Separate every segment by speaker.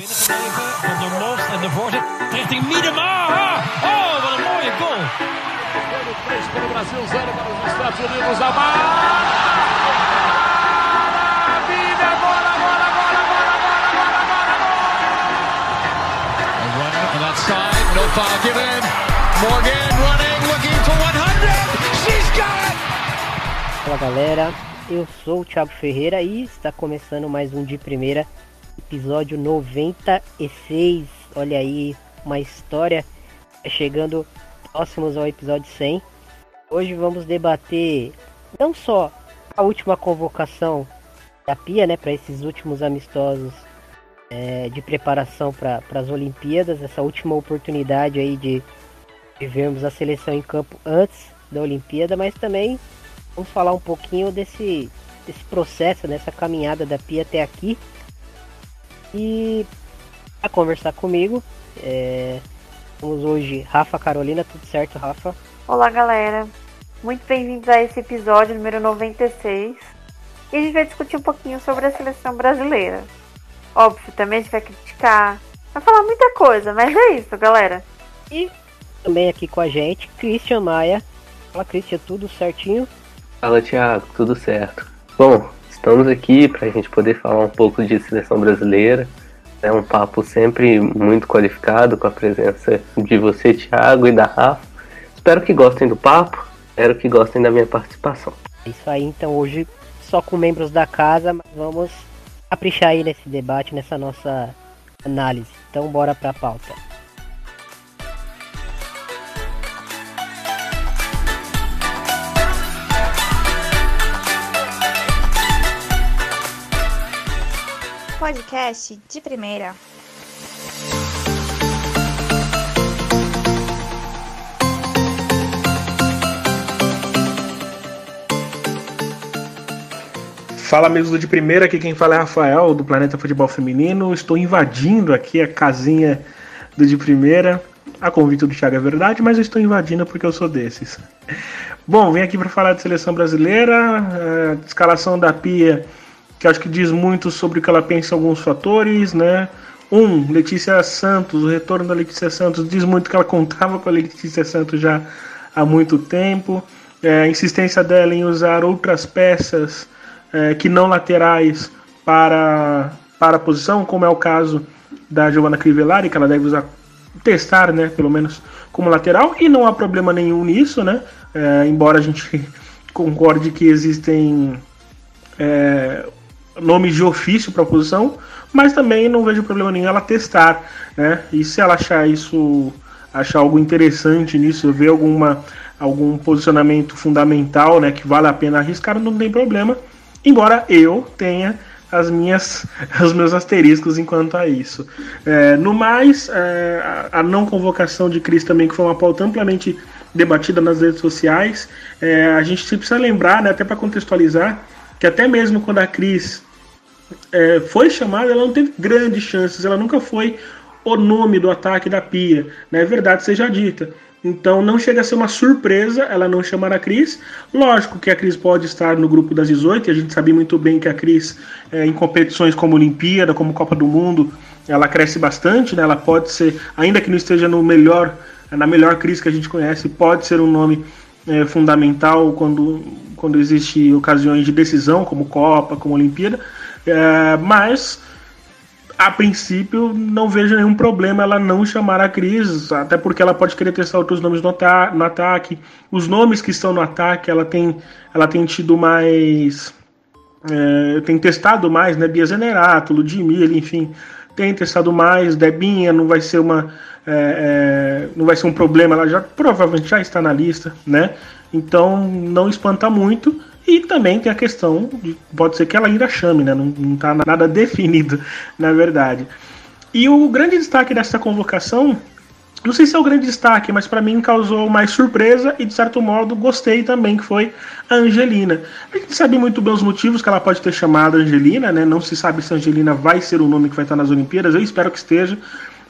Speaker 1: Binnengebleven van der Most en de voorzet richting Miedema. Oh, wat een mooie goal.
Speaker 2: Para Brasil, os Estados Unidos. A bola! Vida, bola, bola, bola, bola, bola, bola, bola!
Speaker 1: A run on that side, no foul given. Morgan running, looking for 100. She's got it.
Speaker 3: Fala galera, eu sou o Thiago Ferreira e está começando mais um de primeira, episódio 96. Olha aí, uma história chegando próximos ao episódio 100. Hoje vamos debater não só a última convocação da Pia, né, para esses últimos amistosos é, de preparação para as Olimpíadas, essa última oportunidade aí de, de vermos a seleção em campo antes da Olimpíada, mas também vamos falar um pouquinho desse, desse processo, dessa caminhada da Pia até aqui. E a conversar comigo, é, temos hoje Rafa Carolina, tudo certo, Rafa?
Speaker 4: Olá, galera. Muito bem-vindos a esse episódio número 96. E a gente vai discutir um pouquinho sobre a seleção brasileira. Óbvio, também a gente vai criticar, vai falar muita coisa, mas é isso, galera.
Speaker 3: E também aqui com a gente, Christian Maia. Fala, Christian, tudo certinho?
Speaker 5: Fala, Thiago, tudo certo. Bom, estamos aqui para a gente poder falar um pouco de seleção brasileira. É um papo sempre muito qualificado com a presença de você, Thiago, e da Rafa. Espero que gostem do papo, espero que gostem da minha participação.
Speaker 3: É isso aí, então hoje só com membros da casa, mas vamos caprichar aí nesse debate, nessa nossa análise. Então bora pra pauta.
Speaker 6: Podcast de primeira.
Speaker 7: Fala amigos do de primeira, aqui quem fala é Rafael do Planeta Futebol Feminino. Estou invadindo aqui a casinha do de primeira. A convite do Thiago é verdade, mas eu estou invadindo porque eu sou desses. Bom, vim aqui para falar de seleção brasileira, a escalação da Pia, que acho que diz muito sobre o que ela pensa em alguns fatores, né? Um, Letícia Santos, o retorno da Letícia Santos diz muito que ela contava com a Letícia Santos já há muito tempo. É, a insistência dela em usar outras peças é, que não laterais para, para a posição, como é o caso da Giovanna Crivellari, que ela deve usar, testar, né, pelo menos como lateral, e não há problema nenhum nisso, né, é, embora a gente concorde que existem é, nomes de ofício para a posição, mas também não vejo problema nenhum ela testar, né, e se ela achar isso, achar algo interessante nisso, ver alguma algum posicionamento fundamental, né, que vale a pena arriscar, não tem problema. Embora eu tenha as minhas, os meus asteriscos enquanto a isso. É, no mais, é, a, a, não convocação de Cris também, que foi uma pauta amplamente debatida nas redes sociais, é, a gente precisa lembrar, né, até para contextualizar, que até mesmo quando a Cris é, foi chamada, ela não teve grandes chances, ela nunca foi o nome do ataque da Pia, né, é verdade seja dita. Então não chega a ser uma surpresa ela não chamar a Cris. Lógico que a Cris pode estar no grupo das 18, e a gente sabe muito bem que a Cris, é, em competições como Olimpíada, como Copa do Mundo, ela cresce bastante, né? Ela pode ser, ainda que não esteja no melhor, na melhor Cris que a gente conhece, pode ser um nome é, fundamental quando, quando existe ocasiões de decisão, como Copa, como Olimpíada. É, mas a princípio, não vejo nenhum problema ela não chamar a Cris, até porque ela pode querer testar outros nomes no, ata no ataque. Os nomes que estão no ataque, ela tem, ela tem tido mais. É, tem testado mais, né? Bia Zenerato, Ludmilla, enfim, tem testado mais. Debinha não vai ser uma. É, é, não vai ser um problema, ela já provavelmente já está na lista, né? Então não espanta muito. E também tem a questão de pode ser que ela ainda chame, né? Não está nada definido, na verdade. E o grande destaque dessa convocação, não sei se é o grande destaque, mas para mim causou mais surpresa e de certo modo gostei também, que foi a Angelina. A gente sabe muito bem os motivos que ela pode ter chamado Angelina, né? Não se sabe se a Angelina vai ser o nome que vai estar nas Olimpíadas, eu espero que esteja.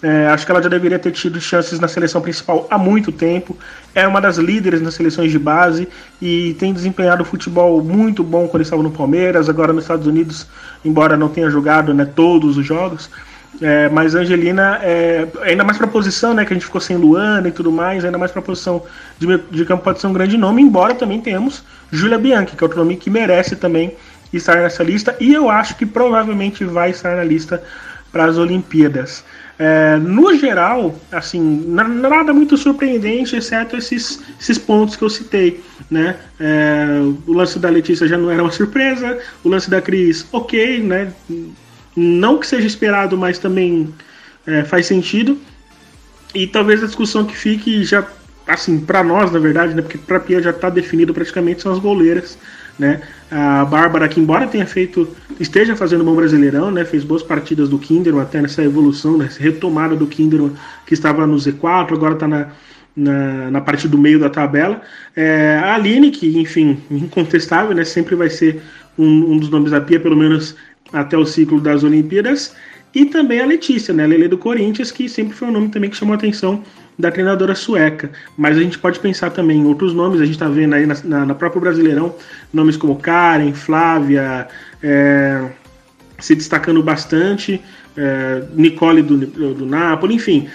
Speaker 7: É, acho que ela já deveria ter tido chances na seleção principal há muito tempo. É uma das líderes nas seleções de base e tem desempenhado futebol muito bom quando estava no Palmeiras, agora nos Estados Unidos, embora não tenha jogado né, todos os jogos. É, mas a Angelina, é, ainda mais para posição, né? Que a gente ficou sem Luana e tudo mais, ainda mais para posição de, de campo pode ser um grande nome, embora também tenhamos Julia Bianchi, que é outro nome que merece também estar nessa lista, e eu acho que provavelmente vai estar na lista para as Olimpíadas. É, no geral, assim, nada muito surpreendente, exceto esses, esses pontos que eu citei. Né? É, o lance da Letícia já não era uma surpresa, o lance da Cris, ok, né? não que seja esperado, mas também é, faz sentido. E talvez a discussão que fique já, assim, para nós, na verdade, né? porque para a Pia já está definido praticamente, são as goleiras. Né? A Bárbara, que embora tenha feito, esteja fazendo um bom brasileirão, né? fez boas partidas do Kinderman, até nessa evolução, nessa retomada do Kinderman, que estava no Z4, agora está na, na, na, parte do meio da tabela. É, a Aline, que, enfim, incontestável, né? sempre vai ser um, um, dos nomes da Pia, pelo menos até o ciclo das Olimpíadas. E também a Letícia, né? A Lele do Corinthians, que sempre foi um nome também que chamou atenção da treinadora sueca. Mas a gente pode pensar também em outros nomes, a gente está vendo aí na, na, na própria Brasileirão nomes como Karen, Flávia, é, se destacando bastante, é, Nicole do, do Napoli, enfim,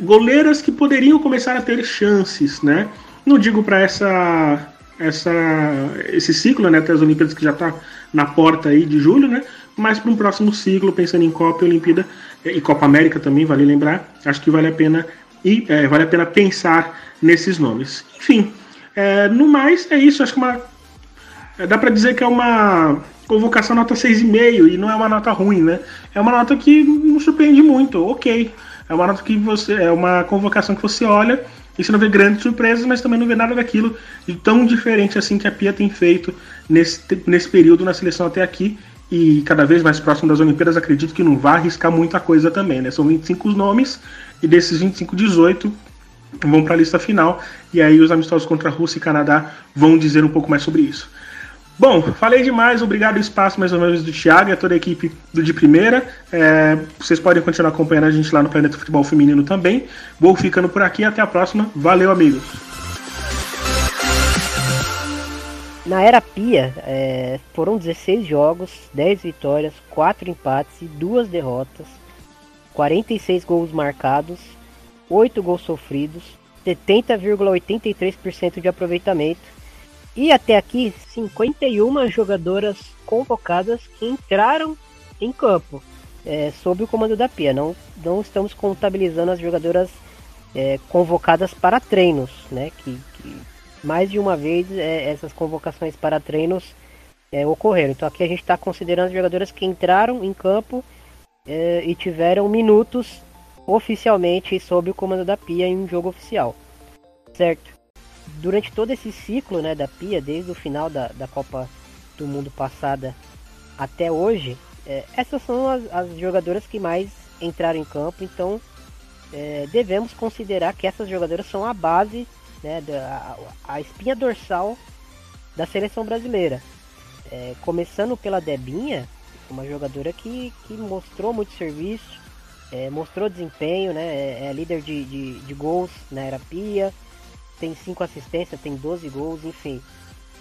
Speaker 7: goleiras que poderiam começar a ter chances, né? Não digo para essa, essa, esse ciclo, né, até as Olimpíadas que já está na porta aí de julho, né? Mas para um próximo ciclo, pensando em Copa e Olimpíada e Copa América também, vale lembrar, acho que vale a pena e é, vale a pena pensar nesses nomes. Enfim, é, no mais é isso. Acho que uma, é, dá para dizer que é uma convocação nota 6,5 e não é uma nota ruim, né? É uma nota que não surpreende muito, ok. É uma nota que você. É uma convocação que você olha e você não vê grandes surpresas, mas também não vê nada daquilo de tão diferente assim que a Pia tem feito nesse, nesse período na seleção até aqui. E cada vez mais próximo das Olimpíadas, acredito que não vai arriscar muita coisa também, né? São 25 nomes, e desses 25, 18 vão para a lista final. E aí os amistosos contra a Rússia e Canadá vão dizer um pouco mais sobre isso. Bom, falei demais, obrigado o espaço mais uma vez do Thiago e a toda a equipe do De Primeira. É, vocês podem continuar acompanhando a gente lá no Planeta Futebol Feminino também. Vou ficando por aqui, até a próxima. Valeu, amigos!
Speaker 3: Na era Pia, é, foram 16 jogos, 10 vitórias, 4 empates e 2 derrotas. 46 gols marcados, 8 gols sofridos, 70,83% de aproveitamento e até aqui 51 jogadoras convocadas que entraram em campo é, sob o comando da Pia. Não, não estamos contabilizando as jogadoras é, convocadas para treinos, né? Que, que mais de uma vez é, essas convocações para treinos é, ocorreram. Então aqui a gente está considerando as jogadoras que entraram em campo é, e tiveram minutos oficialmente sob o comando da Pia em um jogo oficial, certo? Durante todo esse ciclo né, da Pia, desde o final da, da Copa do Mundo passada até hoje, é, essas são as, as, jogadoras que mais entraram em campo, então é, devemos considerar que essas jogadoras são a base, né, da, a, a espinha dorsal da seleção brasileira. É, começando pela Debinha, uma jogadora que, que mostrou muito serviço, é, mostrou desempenho, né? É, é líder de, de, de, gols na era Pia, tem 5 assistências, tem 12 gols, enfim.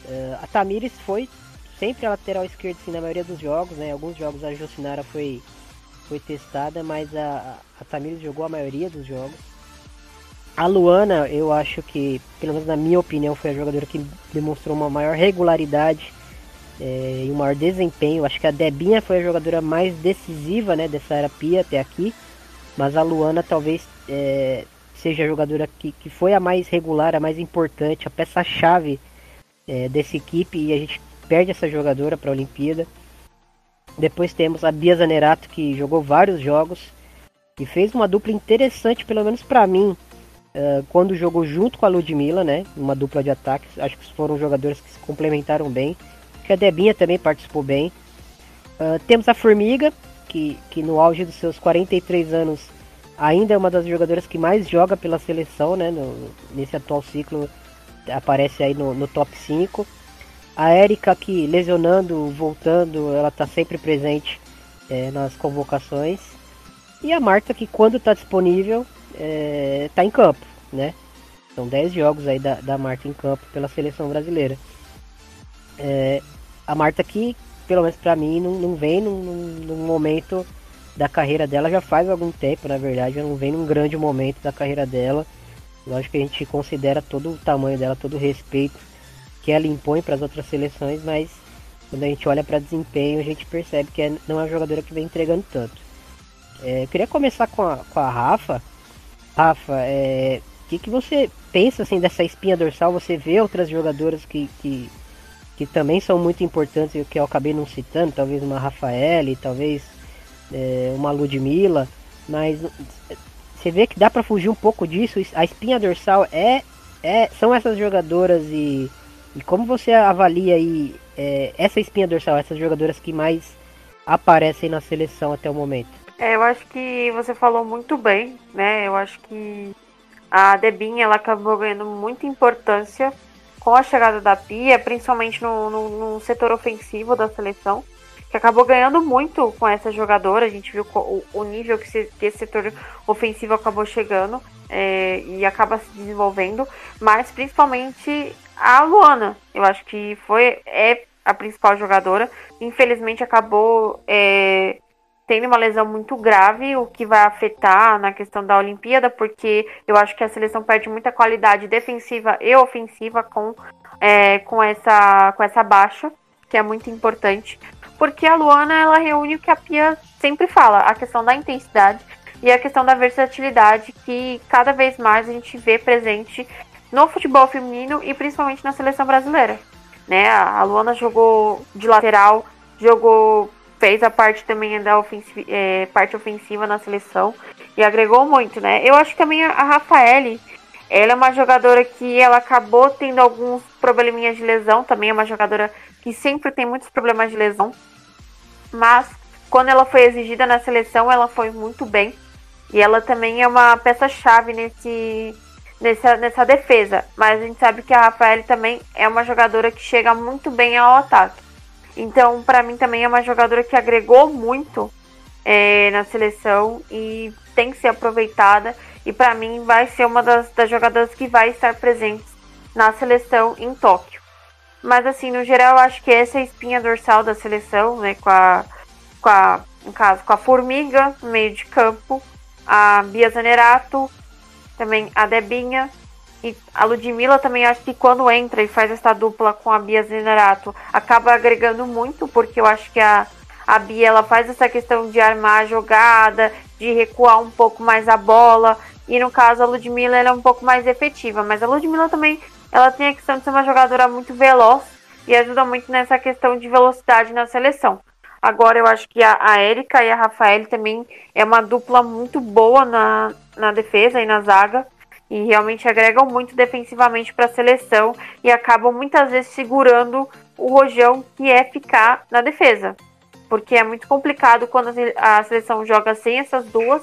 Speaker 3: Uh, a Tamires foi sempre a lateral esquerda assim, na maioria dos jogos, né? Alguns jogos a Jocinara foi, foi testada, mas a, a Tamires jogou a maioria dos jogos. A Luana, eu acho que, pelo menos na minha opinião, foi a jogadora que demonstrou uma maior regularidade é, e um maior desempenho. Acho que a Debinha foi a jogadora mais decisiva né, dessa era Pia até aqui, mas a Luana talvez é, seja a jogadora que, que foi a mais regular, a mais importante, a peça-chave é, dessa equipe e a gente perde essa jogadora para a Olimpíada. Depois temos a Bia Zanerato que jogou vários jogos e fez uma dupla interessante, pelo menos para mim, uh, quando jogou junto com a Ludmilla, né? Uma dupla de ataques. Acho que foram jogadores que se complementaram bem que a Debinha também participou bem. Uh, temos a Formiga, que, que no auge dos seus 43 anos ainda é uma das jogadoras que mais joga pela seleção, né? No, nesse atual ciclo aparece aí no, no top 5. A Érica que lesionando, voltando, ela está sempre presente é, nas convocações. E a Marta que quando está disponível está é, em campo, né? São 10 jogos aí da, da Marta em campo pela seleção brasileira. É, a Marta aqui, pelo menos para mim, não, não vem num, num, momento da carreira dela já faz algum tempo, na verdade, ela não vem num grande momento da carreira dela. Lógico que a gente considera todo o tamanho dela, todo o respeito que ela impõe para as outras seleções, mas quando a gente olha para desempenho, a gente percebe que é, não é uma jogadora que vem entregando tanto. É, eu queria começar com a, com a Rafa. Rafa, é, o que, que você pensa assim dessa espinha dorsal? Você vê outras jogadoras que, que, que também são muito importantes e que eu acabei não citando, talvez uma Rafaele, talvez é, uma Ludmilla, mas você vê que dá para fugir um pouco disso. A espinha dorsal é, é são essas jogadoras e, e como você avalia aí é, essa espinha dorsal, essas jogadoras que mais aparecem na seleção até o momento?
Speaker 4: É, eu acho que você falou muito bem, né? Eu acho que a Debinha ela acabou ganhando muita importância com a chegada da Pia, principalmente no, no, no setor ofensivo da seleção que acabou ganhando muito com essa jogadora. A gente viu o, o nível que, que, esse setor ofensivo acabou chegando é, e acaba se desenvolvendo, mas principalmente a Luana. Eu acho que foi é a principal jogadora. Infelizmente acabou é, tendo uma lesão muito grave, o que vai afetar na questão da Olimpíada, porque eu acho que a seleção perde muita qualidade defensiva e ofensiva com, é, com, essa, com essa baixa, que é muito importante porque a Luana ela reúne o que a Pia sempre fala, a questão da intensidade e a questão da versatilidade que cada vez mais a gente vê presente no futebol feminino e principalmente na seleção brasileira. Né? A Luana jogou de lateral, jogou, fez a parte também da ofensiva, é, parte ofensiva na seleção e agregou muito, né? Eu acho que também a Rafaele, ela é uma jogadora que ela acabou tendo alguns probleminhas de lesão, também é uma jogadora que sempre tem muitos problemas de lesão mas quando ela foi exigida na seleção, ela foi muito bem. E ela também é uma peça-chave nesse, nessa, nessa defesa. Mas a gente sabe que a Rafael também é uma jogadora que chega muito bem ao ataque. Então, para mim, também é uma jogadora que agregou muito é, na seleção e tem que ser aproveitada. E para mim, vai ser uma das, das jogadoras que vai estar presentes na seleção em Tóquio. Mas assim, no geral, eu acho que essa é a espinha dorsal da seleção, né? Com a, com a, no caso, com a Formiga no meio de campo, a Bia Zanerato, também a Debinha e a Ludmilla também acho que quando entra e faz essa dupla com a Bia Zanerato, acaba agregando muito, porque eu acho que a, a Bia ela faz essa questão de armar a jogada, de recuar um pouco mais a bola, e no caso a Ludmilla ela é um pouco mais efetiva, mas a Ludmilla também ela tem a questão de ser uma jogadora muito veloz e ajuda muito nessa questão de velocidade na seleção. Agora eu acho que a, a Erika e a Rafael também é uma dupla muito boa na, na defesa e na zaga. E realmente agregam muito defensivamente para a seleção e acabam muitas vezes segurando o rojão que é ficar na defesa. Porque é muito complicado quando a seleção joga sem essas duas,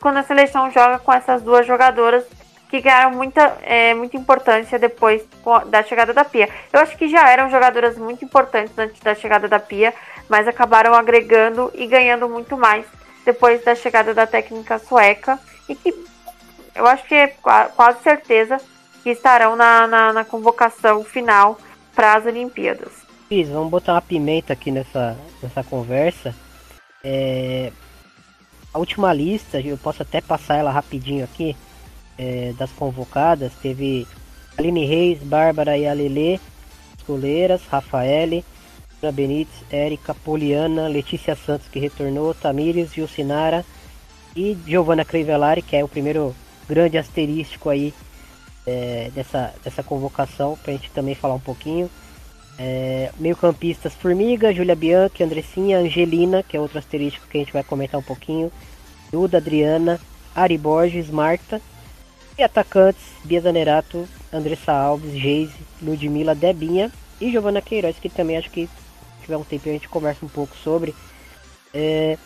Speaker 4: quando a seleção joga com essas duas jogadoras que ganharam muita, é, muita importância depois da chegada da Pia. Eu acho que já eram jogadoras muito importantes antes da chegada da Pia, mas acabaram agregando e ganhando muito mais depois da chegada da técnica sueca e que eu acho que é quase certeza que estarão na, na, na convocação final para as Olimpíadas.
Speaker 3: Cris, vamos botar uma pimenta aqui nessa, nessa conversa. É, a última lista, eu posso até passar ela rapidinho aqui é, das convocadas, teve Aline Reis, Bárbara e Alele, goleiras, Rafaele, Benítez, Érica, Poliana, Letícia Santos que retornou, Tamires, Jucinara e Giovanna Crivellari, que é o primeiro grande asterístico aí é, dessa, dessa convocação, para a gente também falar um pouquinho. É, meio campistas Formiga, Júlia Bianchi, Andressinha, Angelina, que é outro asterístico que a gente vai comentar um pouquinho. Duda, Adriana, Ari Borges, Marta e atacantes, Bia Zanerato, Andressa Alves, Geise, Ludmilla, Debinha e Giovana Queiroz, que também acho que tiver um tempo a gente conversa um pouco sobre. É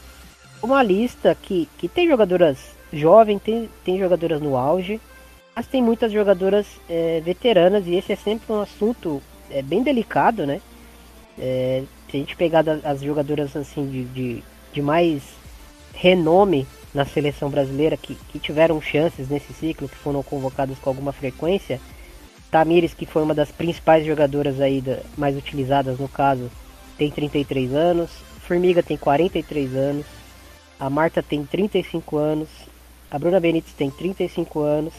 Speaker 3: uma lista que, que tem jogadoras jovens, tem, tem jogadoras no auge, mas tem muitas jogadoras é, veteranas e esse é sempre um assunto é, bem delicado, né? É, se a gente pegar as jogadoras assim de, de, de mais renome na seleção brasileira que, que tiveram chances nesse ciclo, que foram convocados com alguma frequência. Tamires, que foi uma das principais jogadoras aí da, mais utilizadas no caso, tem 33 anos. Formiga tem 43 anos. a Marta tem 35 anos, a Bruna Benítez tem 35 anos,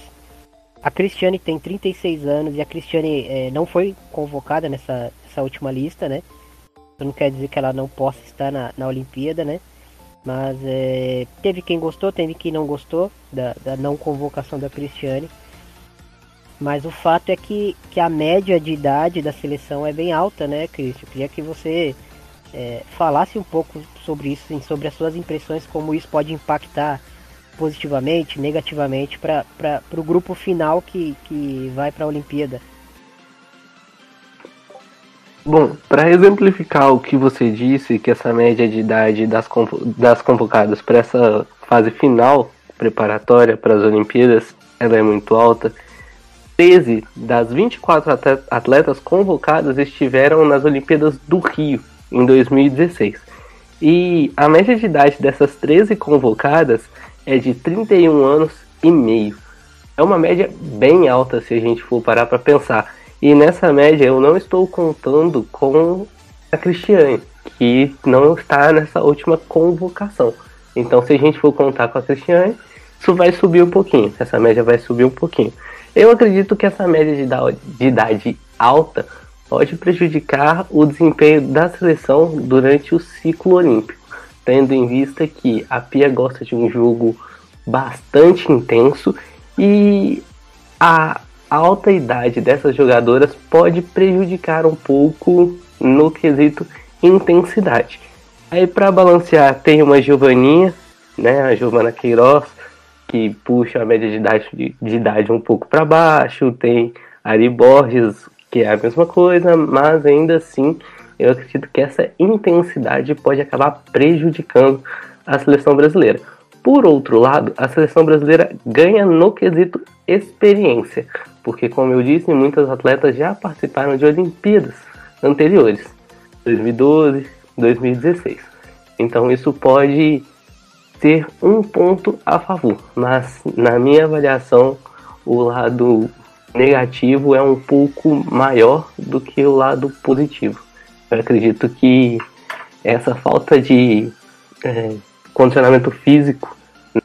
Speaker 3: a Cristiane tem 36 anos e a Cristiane é, não foi convocada nessa, nessa última lista, né? Isso não quer dizer que ela não possa estar na, na Olimpíada, né? Mas é, teve quem gostou, teve quem não gostou da, da não convocação da Cristiane. Mas o fato é que, que a média de idade da seleção é bem alta, né? Eu queria que você é, falasse um pouco sobre isso, assim, sobre as suas impressões, como isso pode impactar positivamente, negativamente para o grupo final que, que vai para a Olimpíada.
Speaker 5: Bom, para exemplificar o que você disse, que essa média de idade das, das convocadas para essa fase final preparatória para as Olimpíadas ela é muito alta. 13 das 24 atletas convocadas estiveram nas Olimpíadas do Rio em 2016. E a média de idade dessas 13 convocadas é de 31 anos e meio. É uma média bem alta se a gente for parar para pensar. E nessa média eu não estou contando com a Cristiane, que não está nessa última convocação. Então se a gente for contar com a Cristiane, isso vai subir um pouquinho. Essa média vai subir um pouquinho. Eu acredito que essa média de idade alta pode prejudicar o desempenho da seleção durante o ciclo olímpico, tendo em vista que a Pia gosta de um jogo bastante intenso e a alta idade dessas jogadoras pode prejudicar um pouco no quesito intensidade. Aí para balancear tem uma Giovaninha, né, a Giovana Queiroz, que puxa a média de idade, de, de idade um pouco para baixo, tem Ari Borges, que é a mesma coisa, mas ainda assim eu acredito que essa intensidade pode acabar prejudicando a seleção brasileira. Por outro lado, a seleção brasileira ganha no quesito experiência, porque, como eu disse, muitas atletas já participaram de Olimpíadas anteriores, 2012, 2016. Então, isso pode ter um ponto a favor, mas na minha avaliação, o lado negativo é um pouco maior do que o lado positivo. Eu acredito que essa falta de é, condicionamento físico,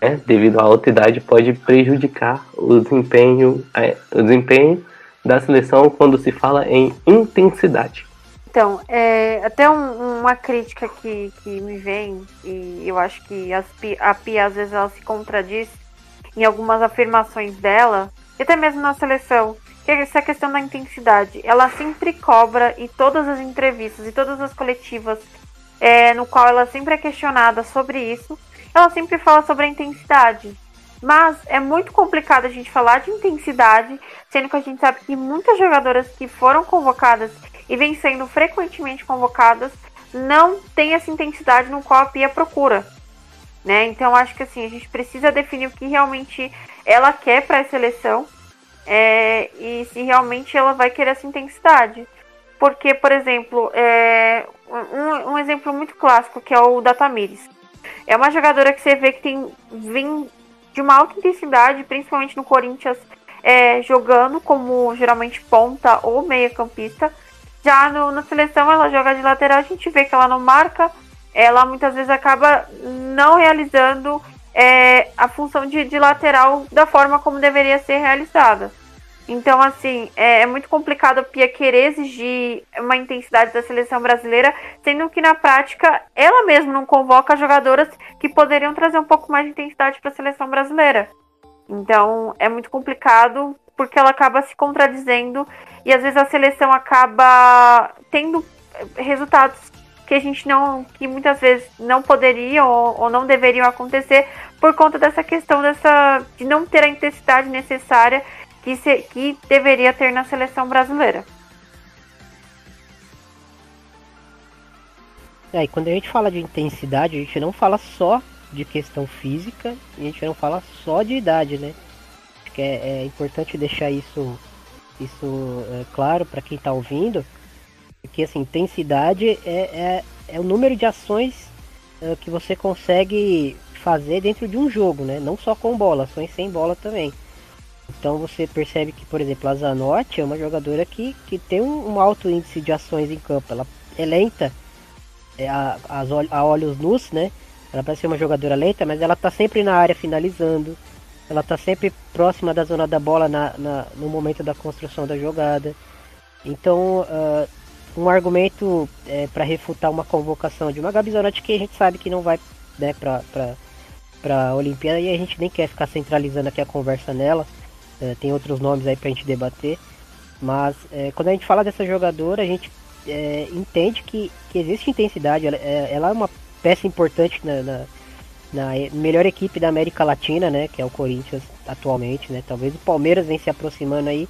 Speaker 5: né, devido à alta idade, pode prejudicar o desempenho, é, o desempenho da seleção quando se fala em intensidade.
Speaker 4: Então, é, até um, uma crítica que, que me vem, e eu acho que as, a Pia às vezes ela se contradiz em algumas afirmações dela, e até mesmo na seleção, essa questão da intensidade. Ela sempre cobra e todas as entrevistas e todas as coletivas é, no qual ela sempre é questionada sobre isso, ela sempre fala sobre a intensidade. Mas é muito complicado a gente falar de intensidade, sendo que a gente sabe que muitas jogadoras que foram convocadas e vêm sendo frequentemente convocadas não têm essa intensidade no qual a Pia procura. Né? Então acho que assim, a gente precisa definir o que realmente ela quer para a seleção é, e se realmente ela vai querer essa intensidade. Porque, por exemplo, é, um, um, exemplo muito clássico que é o da Tamires. É uma jogadora que você vê que tem vem de uma alta intensidade, principalmente no Corinthians, é, jogando como geralmente ponta ou meia campista. Já no, na seleção ela joga de lateral, a gente vê que ela não marca, ela muitas vezes acaba não realizando é, a função de, de, lateral da forma como deveria ser realizada. Então, assim, é, é, muito complicado a Pia querer exigir uma intensidade da seleção brasileira, sendo que na prática ela mesma não convoca jogadoras que poderiam trazer um pouco mais de intensidade para a seleção brasileira. Então, é muito complicado porque ela acaba se contradizendo e às vezes a seleção acaba tendo resultados que a gente não, que muitas vezes não poderiam ou, ou não deveriam acontecer por conta dessa questão dessa de não ter a intensidade necessária que, se, que deveria ter na seleção brasileira.
Speaker 3: É, e quando a gente fala de intensidade, a gente não fala só de questão física, a gente não fala só de idade, né? Acho que é, é importante deixar isso, isso é, claro para quem está ouvindo, porque assim, intensidade é, é, é o número de ações é, que você consegue fazer dentro de um jogo, né? Não só com bola, ações sem bola também. Então você percebe que, por exemplo, a Zanotti é uma jogadora que, que tem um, um alto índice de ações em campo. Ela é lenta é, a, a olhos nus, né? Ela parece ser uma jogadora lenta, mas ela tá sempre na área finalizando. Ela tá sempre próxima da zona da bola na, na no momento da construção da jogada. Então, uh, um argumento é, para refutar uma convocação de uma Gabi Zanotti que a gente sabe que não vai né, para para a Olimpíada e a gente nem quer ficar centralizando aqui a conversa nela. É, tem outros nomes aí para a gente debater. Mas é, quando a gente fala dessa jogadora, a gente é, entende que, que existe intensidade. Ela, é, ela é uma peça importante na, na, na, melhor equipe da América Latina, né? Que é o Corinthians atualmente, né? Talvez o Palmeiras vem se aproximando aí,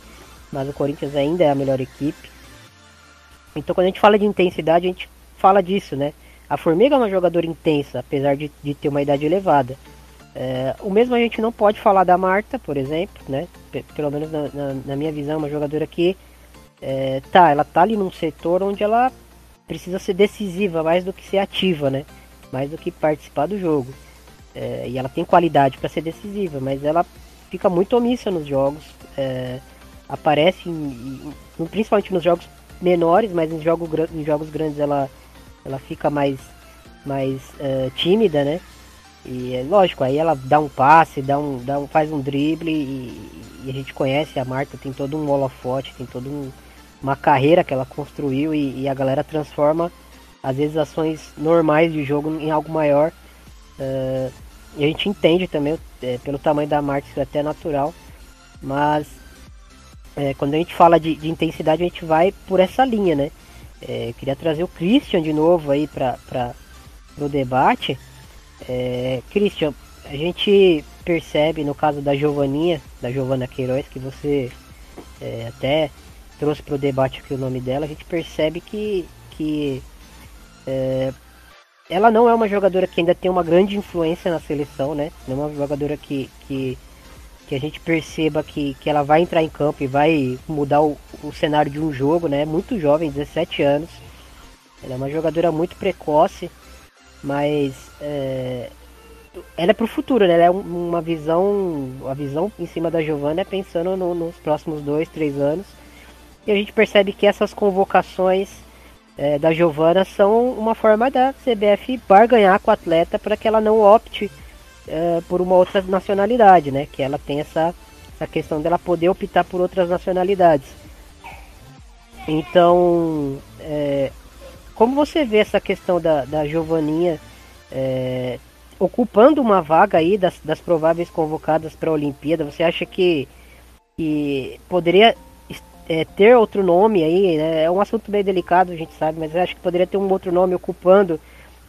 Speaker 3: mas o Corinthians ainda é a melhor equipe. Então quando a gente fala de intensidade, a gente fala disso, né? A Formiga é uma jogadora intensa, apesar de, de ter uma idade elevada. É, o mesmo a gente não pode falar da Marta, por exemplo, né? P pelo menos na, na, na, minha visão, uma jogadora que é, tá, ela tá ali num setor onde ela precisa ser decisiva mais do que ser ativa, né? Mais do que participar do jogo. É, e ela tem qualidade para ser decisiva, mas ela fica muito omissa nos jogos. É, aparece, em, em, principalmente nos jogos menores, mas em, jogo, em jogos grandes ela, ela fica mais, mais uh, tímida, né? E é lógico, aí ela dá um passe, dá um, dá um, faz um drible e, e a gente conhece a Marta, tem todo um holofote, tem toda um, uma carreira que ela construiu e, e, a galera transforma às vezes ações normais de jogo em algo maior. Uh, e a gente entende também, é, pelo tamanho da Marta, isso é até natural. Mas é, quando a gente fala de, de, intensidade, a gente vai por essa linha, né? É, queria trazer o Christian de novo aí para o debate. É, Christian, a gente percebe no caso da Giovaninha, da Giovana Queiroz, que você é, até trouxe para o debate aqui o nome dela, a gente percebe que, que é, ela não é uma jogadora que ainda tem uma grande influência na seleção, né? Não é uma jogadora que, que que a gente perceba que, que ela vai entrar em campo e vai mudar o, o cenário de um jogo, né? Muito jovem, 17 anos. Ela é uma jogadora muito precoce, mas é, ela é pro futuro, né? Ela é uma visão, a visão em cima da Giovana é pensando no, nos próximos dois, três anos. E a gente percebe que essas convocações é, da Giovana são uma forma da CBF barganhar com o atleta para que ela não opte uh, por uma outra nacionalidade, né? Que ela tem essa, essa questão dela poder optar por outras nacionalidades. Então, é, como você vê essa questão da, da Giovaninha é, ocupando uma vaga aí das, das prováveis convocadas para a Olimpíada? Você acha que, que poderia é, ter outro nome aí? Né? É um assunto bem delicado, a gente sabe, mas acho que poderia ter um outro nome ocupando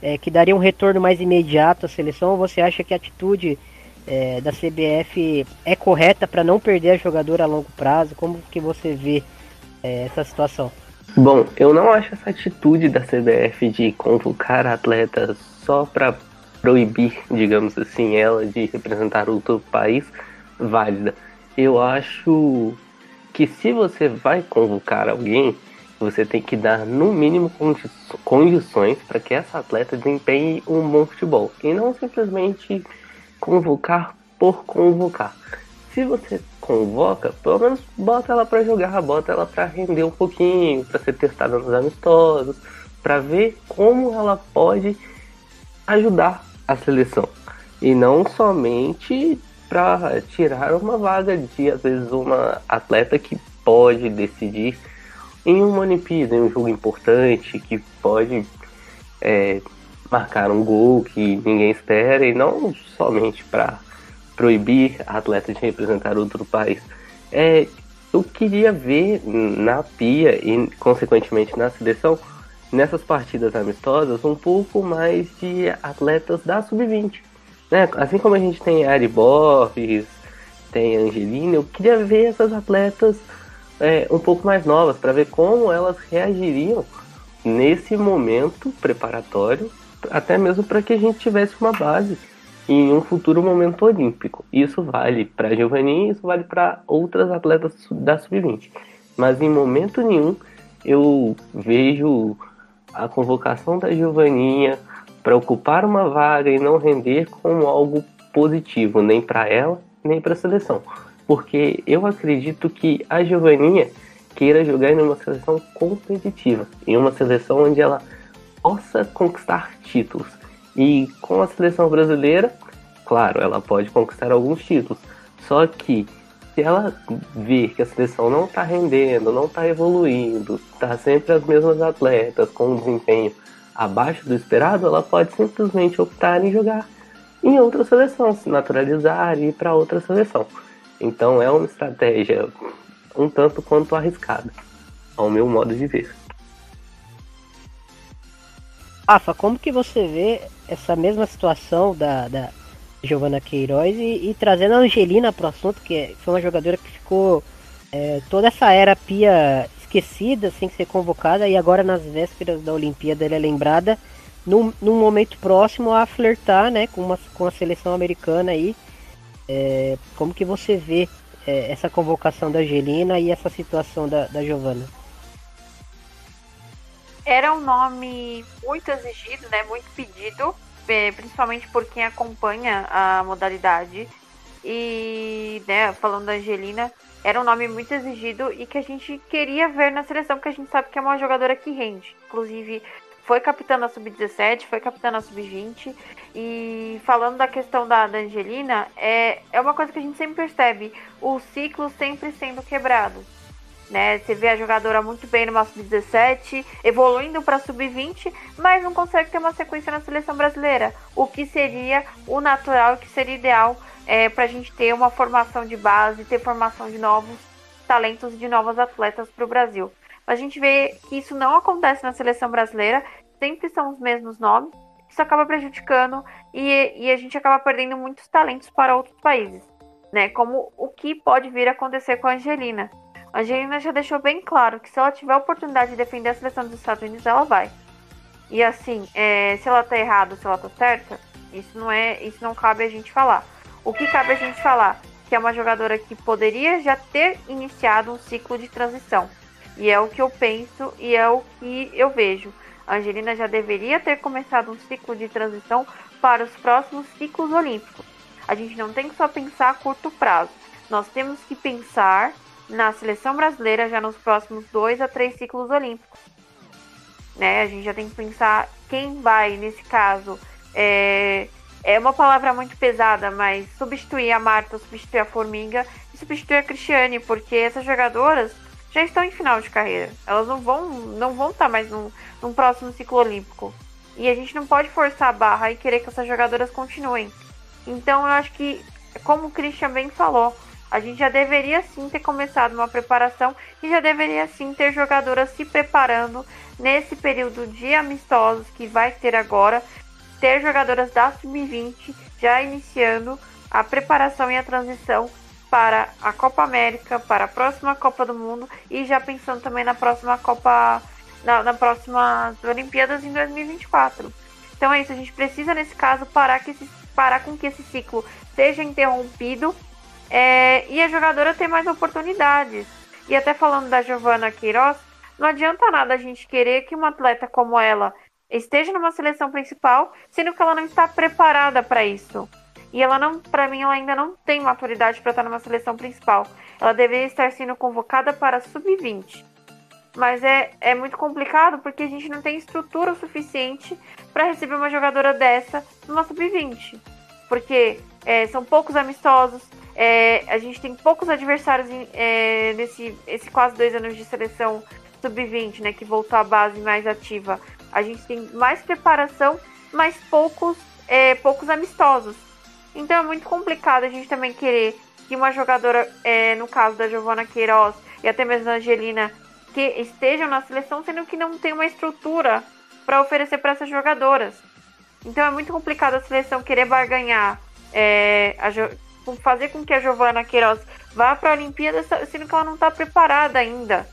Speaker 3: é, que daria um retorno mais imediato à seleção? Ou você acha que a atitude é, da CBF é correta para não perder a jogadora a longo prazo? Como que você vê é, essa situação?
Speaker 5: Bom, eu não acho essa atitude da CBF de convocar atletas só para proibir, digamos assim, ela de representar outro país válida. Eu acho que se você vai convocar alguém, você tem que dar no mínimo condições para que essa atleta desempenhe um bom futebol e não simplesmente convocar por convocar. Se você convoca, pelo menos bota ela para jogar, bota ela para render um pouquinho, para ser testada nos amistosos, para ver como ela pode ajudar a seleção. E não somente para tirar uma vaga de às vezes uma atleta que pode decidir em uma Olimpíada, em um jogo importante que pode é, marcar um gol que ninguém espera e não somente para proibir a atleta de representar outro país. É, eu queria ver na Pia e consequentemente na seleção nessas partidas amistosas um pouco mais de atletas da sub-20. Né? Assim como a gente tem Ari Borges, tem Angelina, eu queria ver essas atletas é, um pouco mais novas para ver como elas reagiriam nesse momento preparatório, até mesmo para que a gente tivesse uma base em um futuro momento olímpico. Isso vale para Giovanni, isso vale para outras atletas da sub-20. Mas em momento nenhum eu vejo a convocação da Giovaninha para ocupar uma vaga e não render como algo positivo, nem para ela, nem para a seleção porque eu acredito que a Giovaninha queira jogar em uma seleção competitiva, em uma seleção onde ela possa conquistar títulos E com a seleção brasileira, claro, ela pode conquistar alguns títulos. Só que se ela vir que a seleção não está rendendo, não está evoluindo, está sempre as mesmas atletas com um desempenho abaixo do esperado, ela pode simplesmente optar em jogar em outra seleção, se naturalizar e ir para outra seleção. Então é uma estratégia um tanto quanto arriscada, ao meu modo de ver.
Speaker 3: Rafa, como que você vê essa mesma situação da, da Giovana Queiroz e, e trazendo a Angelina para o assunto, que é, foi uma jogadora que ficou é, toda essa era pia esquecida, sem ser convocada, e agora nas vésperas da Olimpíada ela é lembrada num, num momento próximo a flertar né, com, uma, com a seleção americana aí. É, como que você vê é, essa convocação da Angelina e essa situação da, da Giovana?
Speaker 4: Era um nome muito exigido, né, muito pedido, principalmente por quem acompanha a modalidade. E, né, falando da Angelina, era um nome muito exigido e que a gente queria ver na seleção, porque a gente sabe que é uma jogadora que rende. Inclusive, foi capitã na sub-17, foi capitã na sub-20. E falando da questão da, da Angelina, é, é uma coisa que a gente sempre percebe: o ciclo sempre sendo quebrado. Né? Você vê a jogadora muito bem no sub-17, evoluindo para sub-20, mas não consegue ter uma sequência na seleção brasileira. O que seria o natural, o que seria ideal é, para a gente ter uma formação de base, ter formação de novos talentos, de novas atletas para o Brasil. A gente vê que isso não acontece na seleção brasileira, sempre são os mesmos nomes, isso acaba prejudicando e, e a gente acaba perdendo muitos talentos para outros países, né? Como o que pode vir a acontecer com a Angelina. A Angelina já deixou bem claro que se ela tiver a oportunidade de defender a seleção dos Estados Unidos, ela vai. E assim, é, se ela tá errada ou se ela tá certa, isso não é, isso não cabe a gente falar. O que cabe a gente falar? Que é uma jogadora que poderia já ter iniciado um ciclo de transição. E é o que eu penso e é o que eu vejo. A Angelina já deveria ter começado um ciclo de transição para os próximos ciclos olímpicos. A gente não tem que só pensar a curto prazo. Nós temos que pensar na seleção brasileira já nos próximos dois a três ciclos olímpicos. Né? A gente já tem que pensar quem vai, nesse caso, é, é uma palavra muito pesada, mas substituir a Marta, substituir a Formiga e substituir a Cristiane, porque essas jogadoras já estão em final de carreira. Elas não vão não vão estar mais num, num próximo ciclo olímpico. E a gente não pode forçar a barra e querer que essas jogadoras continuem. Então eu acho que, como o Christian bem falou, a gente já deveria sim ter começado uma preparação e já deveria sim ter jogadoras se preparando nesse período de amistosos que vai ter agora, ter jogadoras da sub-20 já iniciando a preparação e a transição para a Copa América, para a próxima Copa do Mundo e já pensando também na próxima Copa, na, na próxima Olimpíadas em 2024. Então é isso, a gente precisa nesse caso parar, que esse, parar com que esse ciclo seja interrompido é, e a jogadora ter mais oportunidades. E até falando da Giovana Queiroz, não adianta nada a gente querer que uma atleta como ela esteja numa seleção principal, sendo que ela não está preparada para isso. E ela não, para mim, ela ainda não tem maturidade para estar numa seleção principal. Ela deveria estar sendo convocada para sub-20. Mas é, é muito complicado porque a gente não tem estrutura suficiente para receber uma jogadora dessa numa sub-20. Porque é, são poucos amistosos, é, a gente tem poucos adversários em, é, nesse esse quase dois anos de seleção sub-20, né, que voltou à base mais ativa. A gente tem mais preparação, mas poucos, é, poucos amistosos. Então é muito complicado a gente também querer que uma jogadora, é, no caso da Giovana Queiroz e até mesmo da Angelina, que estejam na seleção, sendo que não tem uma estrutura para oferecer para essas jogadoras. Então é muito complicado a seleção querer barganhar, é, fazer com que a Giovana Queiroz vá para a Olimpíada, sendo que ela não está preparada ainda.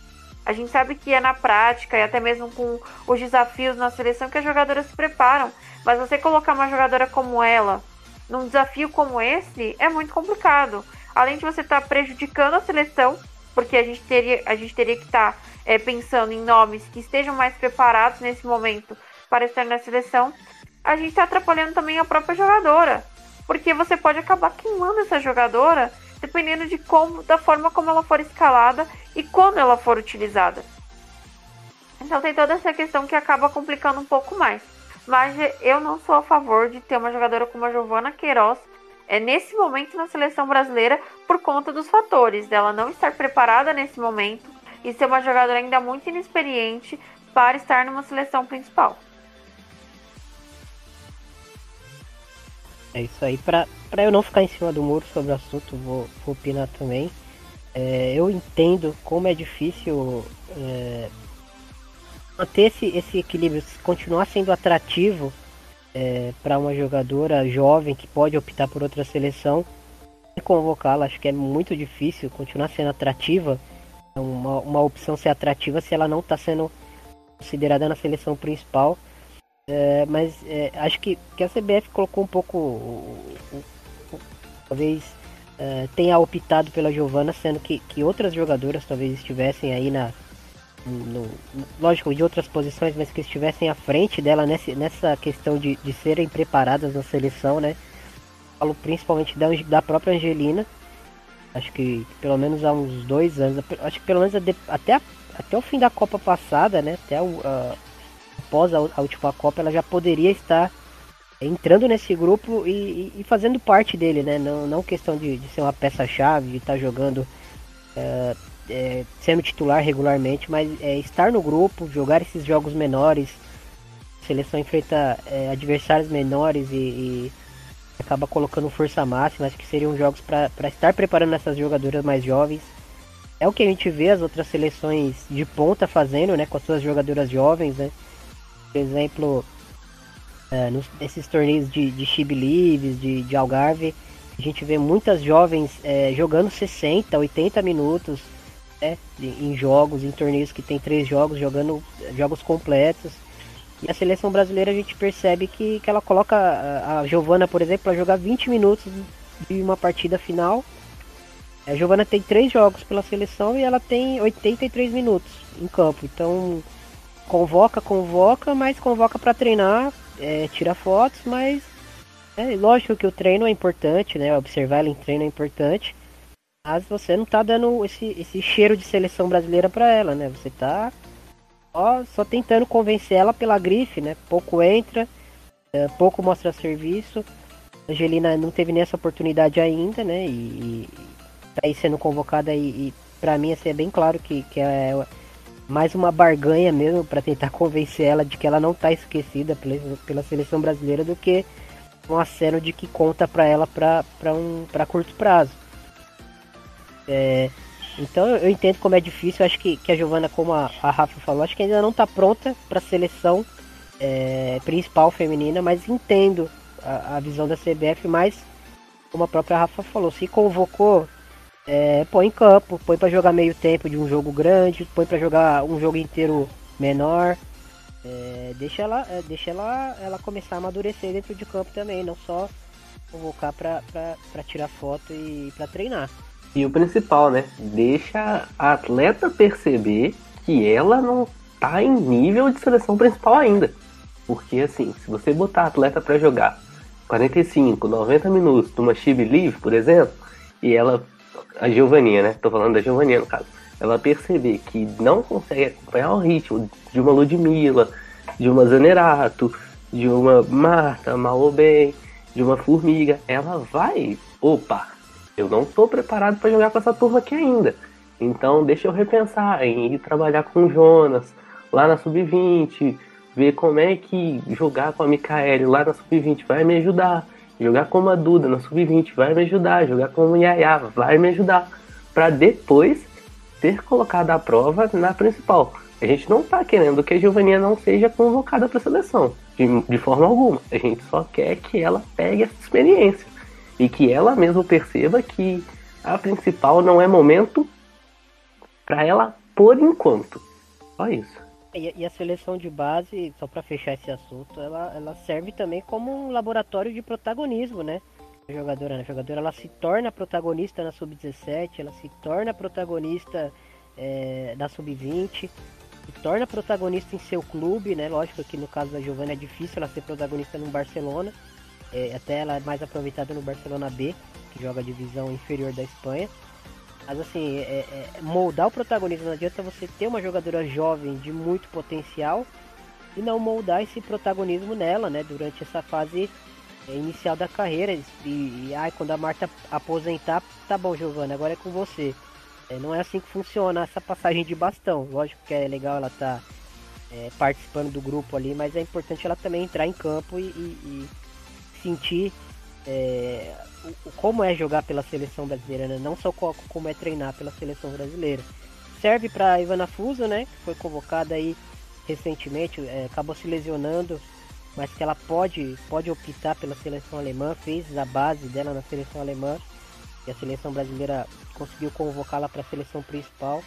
Speaker 4: A gente sabe que é na prática e até mesmo com os desafios na seleção que as jogadoras se preparam. Mas você colocar uma jogadora como ela num desafio como esse é muito complicado. Além de você estar tá prejudicando a seleção, porque a gente teria, a gente teria que estar tá, é, pensando em nomes que estejam mais preparados nesse momento para estar na seleção, a gente está atrapalhando também a própria jogadora. Porque você pode acabar queimando essa jogadora dependendo de como, da forma como ela for escalada e quando ela for utilizada. Então tem toda essa questão que acaba complicando um pouco mais. Mas eu não sou a favor de ter uma jogadora como a Giovana Queiroz é, nesse momento na seleção brasileira por conta dos fatores dela não estar preparada nesse momento e ser uma jogadora ainda muito inexperiente para estar numa seleção principal.
Speaker 3: É isso aí. Para eu não ficar em cima do muro sobre o assunto, vou, vou opinar também. É, eu entendo como é difícil é, manter esse, esse equilíbrio, continuar sendo atrativo é, para uma jogadora jovem que pode optar por outra seleção e convocá-la. Acho que é muito difícil continuar sendo atrativa. É uma, uma opção ser atrativa se ela não está sendo considerada na seleção principal. É, mas é, acho que, que a CBF colocou um pouco. talvez é, tenha optado pela Giovana, sendo que, que outras jogadoras talvez estivessem aí na, no, lógico, de outras posições, mas que estivessem à frente dela nessa, nessa questão de, de serem preparadas na seleção, né? Falo principalmente da, da própria Angelina. Acho que pelo menos há uns dois anos, acho que pelo menos até, até o fim da Copa passada, né? Até o, após a, a, última Copa, ela já poderia estar entrando nesse grupo e, e fazendo parte dele, né? Não, não questão de, de ser uma peça-chave, de estar jogando uh, é, sendo titular regularmente, mas é, estar no grupo, jogar esses jogos menores, a seleção enfrenta é, adversários menores e, e, acaba colocando força máxima, acho que seriam jogos para estar preparando essas jogadoras mais jovens. É o que a gente vê as outras seleções de ponta fazendo, né, com as suas jogadoras jovens, né? Por exemplo, é, nos, nesses torneios de, de Chibi Leaves, de, de Algarve, a gente vê muitas jovens é, jogando 60, 80 minutos, né, em jogos, em torneios que tem três jogos, jogando jogos completos. E a seleção brasileira a gente percebe que, que ela coloca a, a Giovana, por exemplo, para jogar 20 minutos de uma partida final. A Giovana tem três jogos pela seleção e ela tem 83 minutos em campo. Então convoca, convoca, mas convoca para treinar, é, tira fotos, mas é lógico que o treino é importante, né? Observar ela em treino é importante. Mas você não tá dando esse, esse cheiro de seleção brasileira para ela, né? Você tá só, só tentando convencer ela pela grife, né? Pouco entra, é, pouco mostra serviço. Angelina não teve nessa oportunidade ainda, né? E, e tá aí sendo convocada e, e para mim assim, é bem claro que, que é mais uma barganha mesmo para tentar convencer ela de que ela não tá esquecida pela, pela seleção brasileira do que um aceno de que conta para ela para um para curto prazo. É, então eu entendo como é difícil. Acho que, que a Giovana, como a, a Rafa falou, acho que ainda não está pronta para a seleção é, principal feminina, mas entendo a, a, visão da CBF. Mas, como a própria Rafa falou, se convocou, é, põe em campo, põe para jogar meio tempo de um jogo grande, põe para jogar um jogo inteiro menor. É, deixa ela, é, deixa ela, ela começar a amadurecer dentro de campo também, não só convocar para tirar foto e para treinar.
Speaker 5: E o principal, né? Deixa a atleta perceber que ela não tá em nível de seleção principal ainda. Porque assim, se você botar a atleta para jogar 45, 90 minutos numa Chibi Live, por exemplo, e ela, a Giovaninha, né? Tô falando da Giovaninha no caso. Ela perceber que não consegue acompanhar o ritmo de uma Ludmilla, de uma Zanerato, de uma Marta, mal ou bem, de uma Formiga, ela vai, opa, eu não estou preparado para jogar com essa turma aqui ainda. Então deixa eu repensar em ir trabalhar com o Jonas lá na sub-20, ver como é que jogar com a Micaele lá na sub-20 vai me ajudar. Jogar com a Duda na sub-20 vai me ajudar. Jogar com o Yaya vai me ajudar. Para depois ser colocada à prova na principal. A gente não está querendo que a Giovaninha não seja convocada para a seleção, de, de forma alguma. A gente só quer que ela pegue essa experiência e que ela mesma perceba que a principal não é momento para ela por enquanto. Só isso.
Speaker 3: E, e, a seleção de base, só para fechar esse assunto, ela, ela serve também como um laboratório de protagonismo, né? A jogadora, né? a jogadora ela se torna protagonista na sub-17, ela se torna protagonista é, na sub-20, se torna protagonista em seu clube, né? Lógico que no caso da Giovanna é difícil ela ser protagonista no Barcelona, é, até ela é mais aproveitada no Barcelona B, que joga a divisão inferior da Espanha. Mas assim, é, é, moldar o protagonismo não adianta você ter uma jogadora jovem de muito potencial e não moldar esse protagonismo nela, né, durante essa fase é, inicial da carreira. E, e ai, quando a Marta aposentar, tá bom, Giovana, agora é com você. É, não é assim que funciona essa passagem de bastão. Lógico que é legal ela tá é, participando do grupo ali, mas é importante ela também entrar em campo e, e, e sentir é, o, como é jogar pela seleção brasileira, né? não só como é treinar pela seleção brasileira. Serve para Ivana Fuso, né, que foi convocada aí recentemente, é, acabou se lesionando, mas que ela pode, pode optar pela seleção alemã, fez a base dela na seleção alemã e a seleção brasileira conseguiu convocá-la para a seleção principal.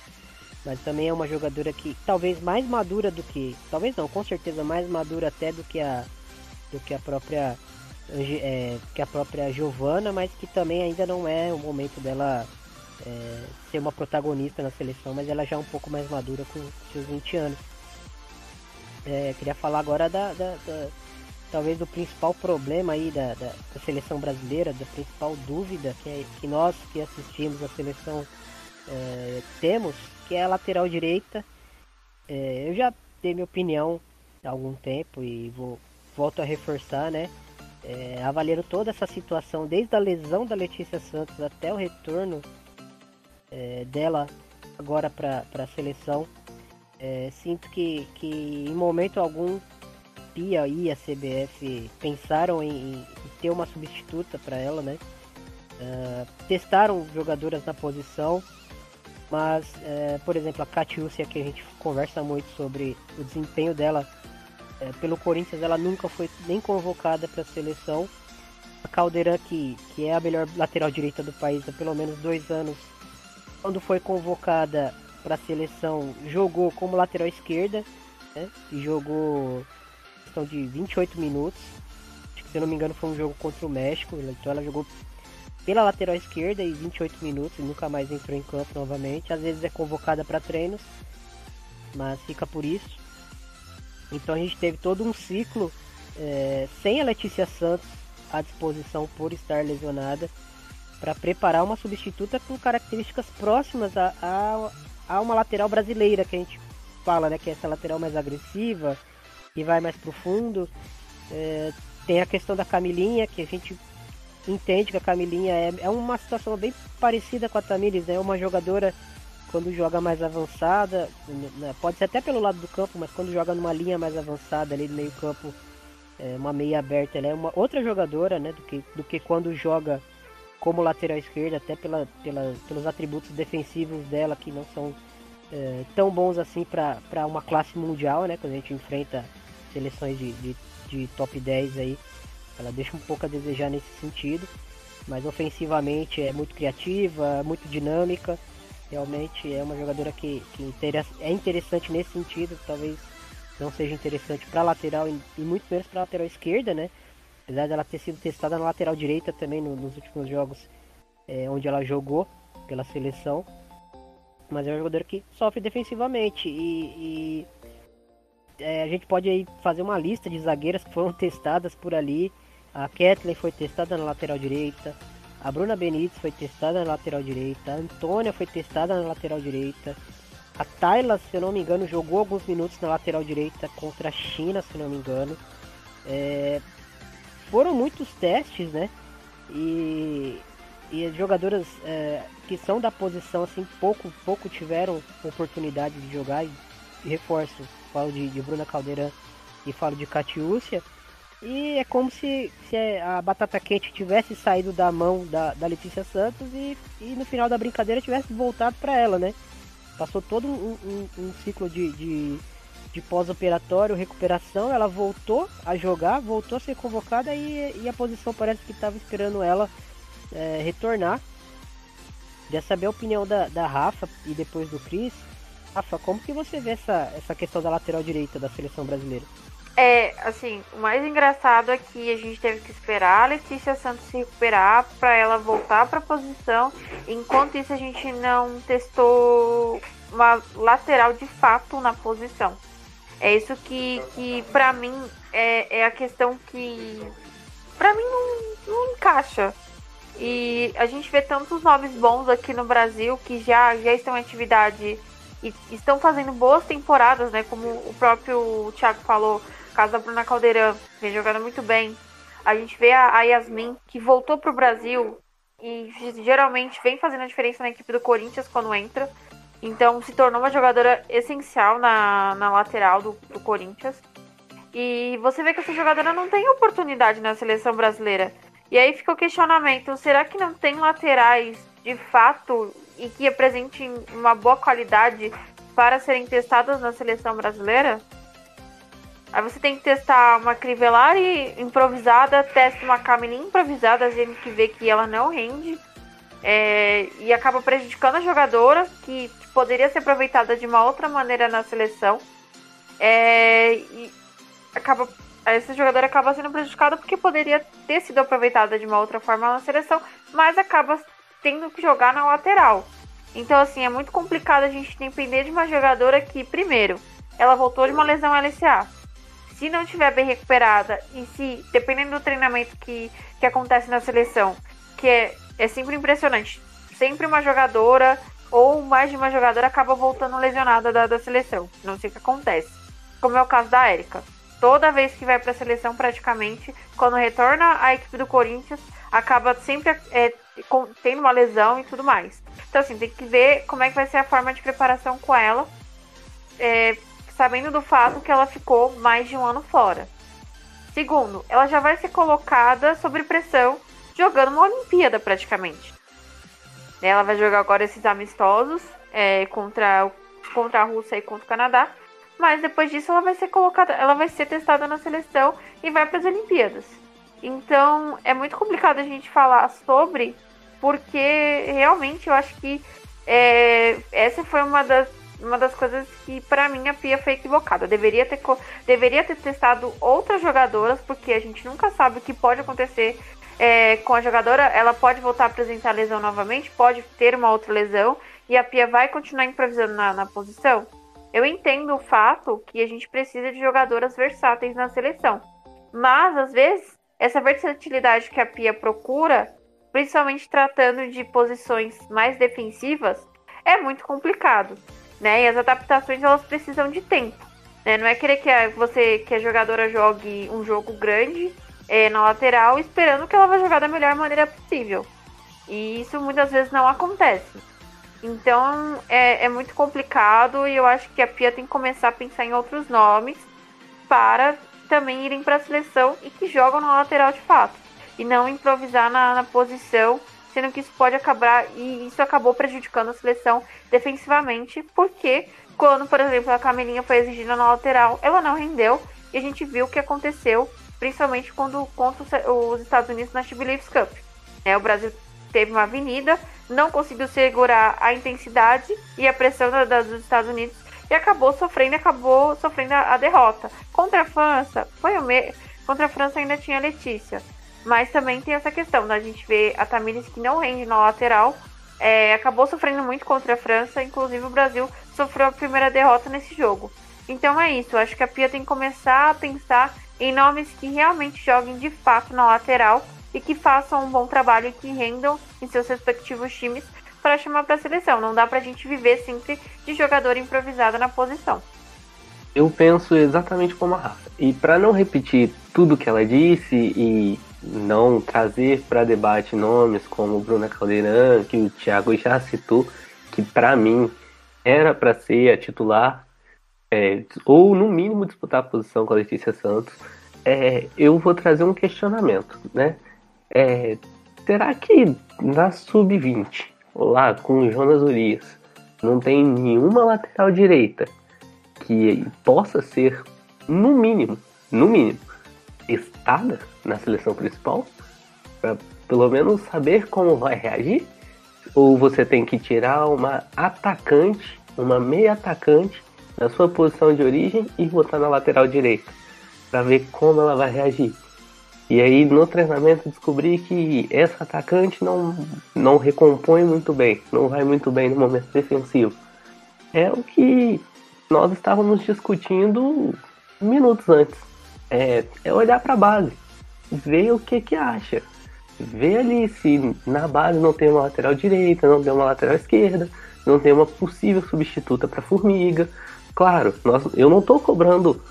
Speaker 3: Mas também é uma jogadora que talvez mais madura do que, talvez não, com certeza mais madura até do que a do que a própria é, que a própria Giovana, mas que também ainda não é o momento dela é, ser uma protagonista na seleção, mas ela já é um pouco mais madura com seus 20 anos. É, queria falar agora da, da, da, talvez do principal problema aí da, da, da, seleção brasileira, da principal dúvida que, é, que nós que assistimos a seleção é, temos, que é a lateral direita. É, eu já dei minha opinião há algum tempo e vou volto a reforçar, né? É, toda essa situação, desde a lesão da Letícia Santos até o retorno é, dela agora para a seleção, é, sinto que, que em momento algum Pia e a CBF pensaram em, em ter uma substituta para ela, né? Uh, testaram jogadoras na posição, mas, uh, por exemplo, a Catiúcia, que a gente conversa muito sobre o desempenho dela uh, pelo Corinthians, ela nunca foi nem convocada para a seleção. A Caldeirão, que, que é a melhor lateral direita do país há pelo menos dois anos, quando foi convocada para a seleção, jogou como lateral esquerda, né? E jogou questão de 28 minutos. Acho que, se eu não me engano, foi um jogo contra o México. Então ela jogou pela lateral esquerda e 28 minutos e nunca mais entrou em campo novamente. Às vezes é convocada para treinos, mas fica por isso. Então a gente teve todo um ciclo é, sem a Letícia Santos à disposição por estar lesionada para preparar uma substituta com características próximas a, a, a uma lateral brasileira que a gente fala, né? Que é essa lateral mais agressiva, que vai mais profundo. É, tem a questão da Camilinha, que a gente entende que a Camilinha é, é uma situação bem parecida com a Tamires, né? É uma jogadora quando joga mais avançada, né? pode ser até pelo lado do campo, mas quando joga numa linha mais avançada ali no meio campo, é, uma meia aberta, ela é uma outra jogadora, né? Do que, do que quando joga como lateral esquerda, até pela, pela, pelos atributos defensivos dela que não são é, tão bons assim para uma classe mundial, né? Quando a gente enfrenta seleções de, de, de, top 10 aí, ela deixa um pouco a desejar nesse sentido, mas ofensivamente é muito criativa, muito dinâmica, realmente é uma jogadora que, que é interessante nesse sentido, talvez não seja interessante para lateral e, muito menos para lateral esquerda, né? Apesar dela ter sido testada na lateral direita também no, nos últimos jogos é, onde ela jogou pela seleção. Mas é um jogador que sofre defensivamente. E, e é, a gente pode aí fazer uma lista de zagueiras que foram testadas por ali. A Kathleen foi testada na lateral direita. A Bruna Benítez foi testada na lateral direita. A Antônia foi testada na lateral direita. A Tayla, se eu não me engano, jogou alguns minutos na lateral direita contra a China, se eu não me engano. É, foram muitos testes, né? E, e as jogadoras é, que são da posição assim pouco pouco tiveram oportunidade de jogar. E, reforço, falo de, de Bruna Caldeirão e falo de Catiúcia. E é como se, se a batata quente tivesse saído da mão da, da Letícia Santos e, e no final da brincadeira tivesse voltado para ela, né? Passou todo um, um, um ciclo de, de de pós-operatório, recuperação, ela voltou a jogar, voltou a ser convocada e, e a posição parece que estava esperando ela é, retornar. Queria saber a opinião da, da Rafa e depois do Cris. Rafa, como que você vê essa, essa questão da lateral direita da seleção brasileira?
Speaker 4: É, assim, o mais engraçado é que a gente teve que esperar a Letícia Santos se recuperar para ela voltar para a posição. Enquanto isso, a gente não testou uma lateral de fato na posição. É isso que, que para mim, é, é a questão que, para mim, não, não encaixa. E a gente vê tantos nomes bons aqui no Brasil que já, já estão em atividade e estão fazendo boas temporadas, né? Como o próprio Thiago falou, caso da Bruna Caldeirão, vem jogando muito bem. A gente vê a, Yasmin, que voltou para o Brasil e geralmente vem fazendo a diferença na equipe do Corinthians quando entra. Então se tornou uma jogadora essencial na, na lateral do, do Corinthians. E você vê que essa jogadora não tem oportunidade na seleção brasileira. E aí fica o questionamento: será que não tem laterais de fato e que apresentem uma boa qualidade para serem testadas na seleção brasileira? Aí você tem que testar uma Crivellari improvisada, testa uma Camille improvisada, a gente que vê que ela não rende. É, e acaba prejudicando a jogadora, que poderia ser aproveitada de uma outra maneira na seleção. É, e acaba, essa jogadora acaba sendo prejudicada porque poderia ter sido aproveitada de uma outra forma na seleção, mas acaba tendo que jogar na lateral. Então, assim, é muito complicado a gente depender de uma jogadora que, primeiro, ela voltou de uma lesão LCA se não estiver bem recuperada e se, dependendo do treinamento que, que acontece na seleção, que é, é sempre impressionante, sempre uma jogadora ou mais de uma jogadora acaba voltando lesionada da, da seleção. Não sei o que acontece. Como é o caso da Érica. Toda vez que vai para a seleção, praticamente, quando retorna à equipe do Corinthians, acaba sempre é, com, tendo uma lesão e tudo mais. Então, assim, tem que ver como é que vai ser a forma de preparação com ela. É, sabendo do fato que ela ficou mais de um ano fora. Segundo, ela já vai ser colocada sob pressão jogando uma Olimpíada praticamente. Ela vai jogar agora esses amistosos é, contra, contra a Rússia e contra o Canadá. Mas depois disso ela vai ser colocada, ela vai ser testada na seleção e vai para as Olimpíadas. Então é muito complicado a gente falar sobre, porque realmente eu acho que é, essa foi uma das uma das coisas que para mim a Pia foi equivocada. Deveria ter, deveria ter testado outras jogadoras, porque a gente nunca sabe o que pode acontecer é, com a jogadora. Ela pode voltar a apresentar lesão novamente, pode ter uma outra lesão, e a Pia vai continuar improvisando na, na posição. Eu entendo o fato que a gente precisa de jogadoras versáteis na seleção. Mas, às vezes, essa versatilidade que a Pia procura, principalmente tratando de posições mais defensivas, é muito complicado né? E as adaptações elas precisam de tempo. Né? Não é querer que a, você, que a jogadora jogue um jogo grande é, na lateral esperando que ela vai jogar da melhor maneira possível. E isso muitas vezes não acontece. Então é, é muito complicado e eu acho que a Pia tem que começar a pensar em outros nomes para também irem para a seleção e que jogam na lateral de fato. E não improvisar na, na posição sendo que isso pode acabar e isso acabou prejudicando a seleção defensivamente, porque quando, por exemplo, a Camelinha foi exigida na lateral, ela não rendeu e a gente viu o que aconteceu, principalmente quando contra os Estados Unidos na Chibi Leaves Cup. É, o Brasil teve uma avenida, não conseguiu segurar a intensidade e a pressão da, da, dos Estados Unidos e acabou sofrendo, acabou sofrendo a, a derrota. Contra a França, foi o me... contra a França ainda tinha a Letícia. Mas também tem essa questão da gente ver a Tamires que não rende na lateral. É, acabou sofrendo muito contra a França, inclusive o Brasil sofreu a primeira derrota nesse jogo. Então é isso, acho que a Pia tem que começar a pensar em nomes que realmente joguem de fato na lateral e que façam um bom trabalho e que rendam em seus respectivos times para chamar para a seleção. Não dá para a gente viver sempre de jogador improvisado na posição.
Speaker 5: Eu penso exatamente como a Rafa. E para não repetir tudo que ela disse e não trazer para debate nomes como Bruna Caldeirão, que o Thiago já citou, que para mim era para ser a titular, é, ou no mínimo disputar a posição com a Letícia Santos, é, eu vou trazer um questionamento, né? É, será que na sub-20, lá com o Jonas Urias, não tem nenhuma lateral direita que possa ser, no mínimo, no mínimo, testada na seleção principal? Para pelo menos saber como vai reagir? Ou você tem que tirar uma atacante, uma meia atacante, da sua posição de origem e botar na lateral direita? Para ver como ela vai reagir. E aí no treinamento descobri que essa atacante não, não recompõe muito bem, não vai muito bem no momento defensivo. É o que nós estávamos discutindo minutos antes é, é olhar para a base, ver o que que acha. vê ali se na base não tem uma lateral direita, não tem uma lateral esquerda, não tem uma possível substituta para Formiga. Claro, nós, eu não estou cobrando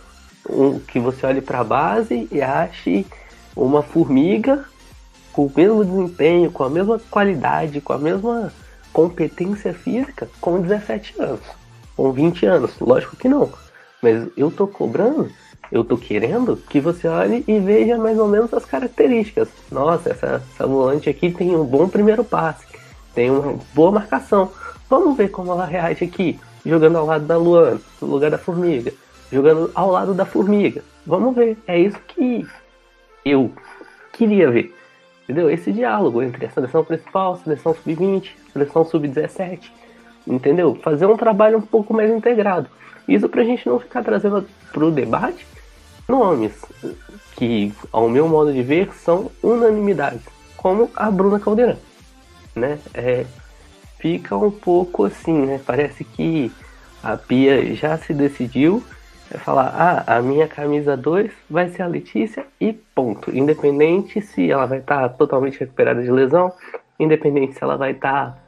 Speaker 5: um, que você olhe para a base e ache uma Formiga com o mesmo desempenho, com a mesma qualidade, com a mesma competência física com 17 anos, com 20 anos. Lógico que não. Mas eu tô cobrando, eu tô querendo que você olhe e veja mais ou menos as características. Nossa, essa, essa volante aqui tem um bom primeiro passe, tem uma boa marcação. Vamos ver como ela reage aqui, jogando ao lado da Luana, no lugar da Formiga, jogando ao lado da Formiga. Vamos ver, é isso que eu queria ver. Entendeu? Esse diálogo entre a seleção principal, seleção sub-20, seleção sub-17. Entendeu? Fazer um trabalho um pouco mais integrado. Isso pra gente não ficar trazendo pro debate nomes que, ao meu modo de ver, são unanimidades, como a Bruna Caldeirão. Né? É, fica um pouco assim, né? Parece que a Pia já se decidiu é falar, ah, a minha camisa 2 vai ser a Letícia e ponto. Independente se ela vai estar tá totalmente recuperada de lesão, independente se ela vai estar tá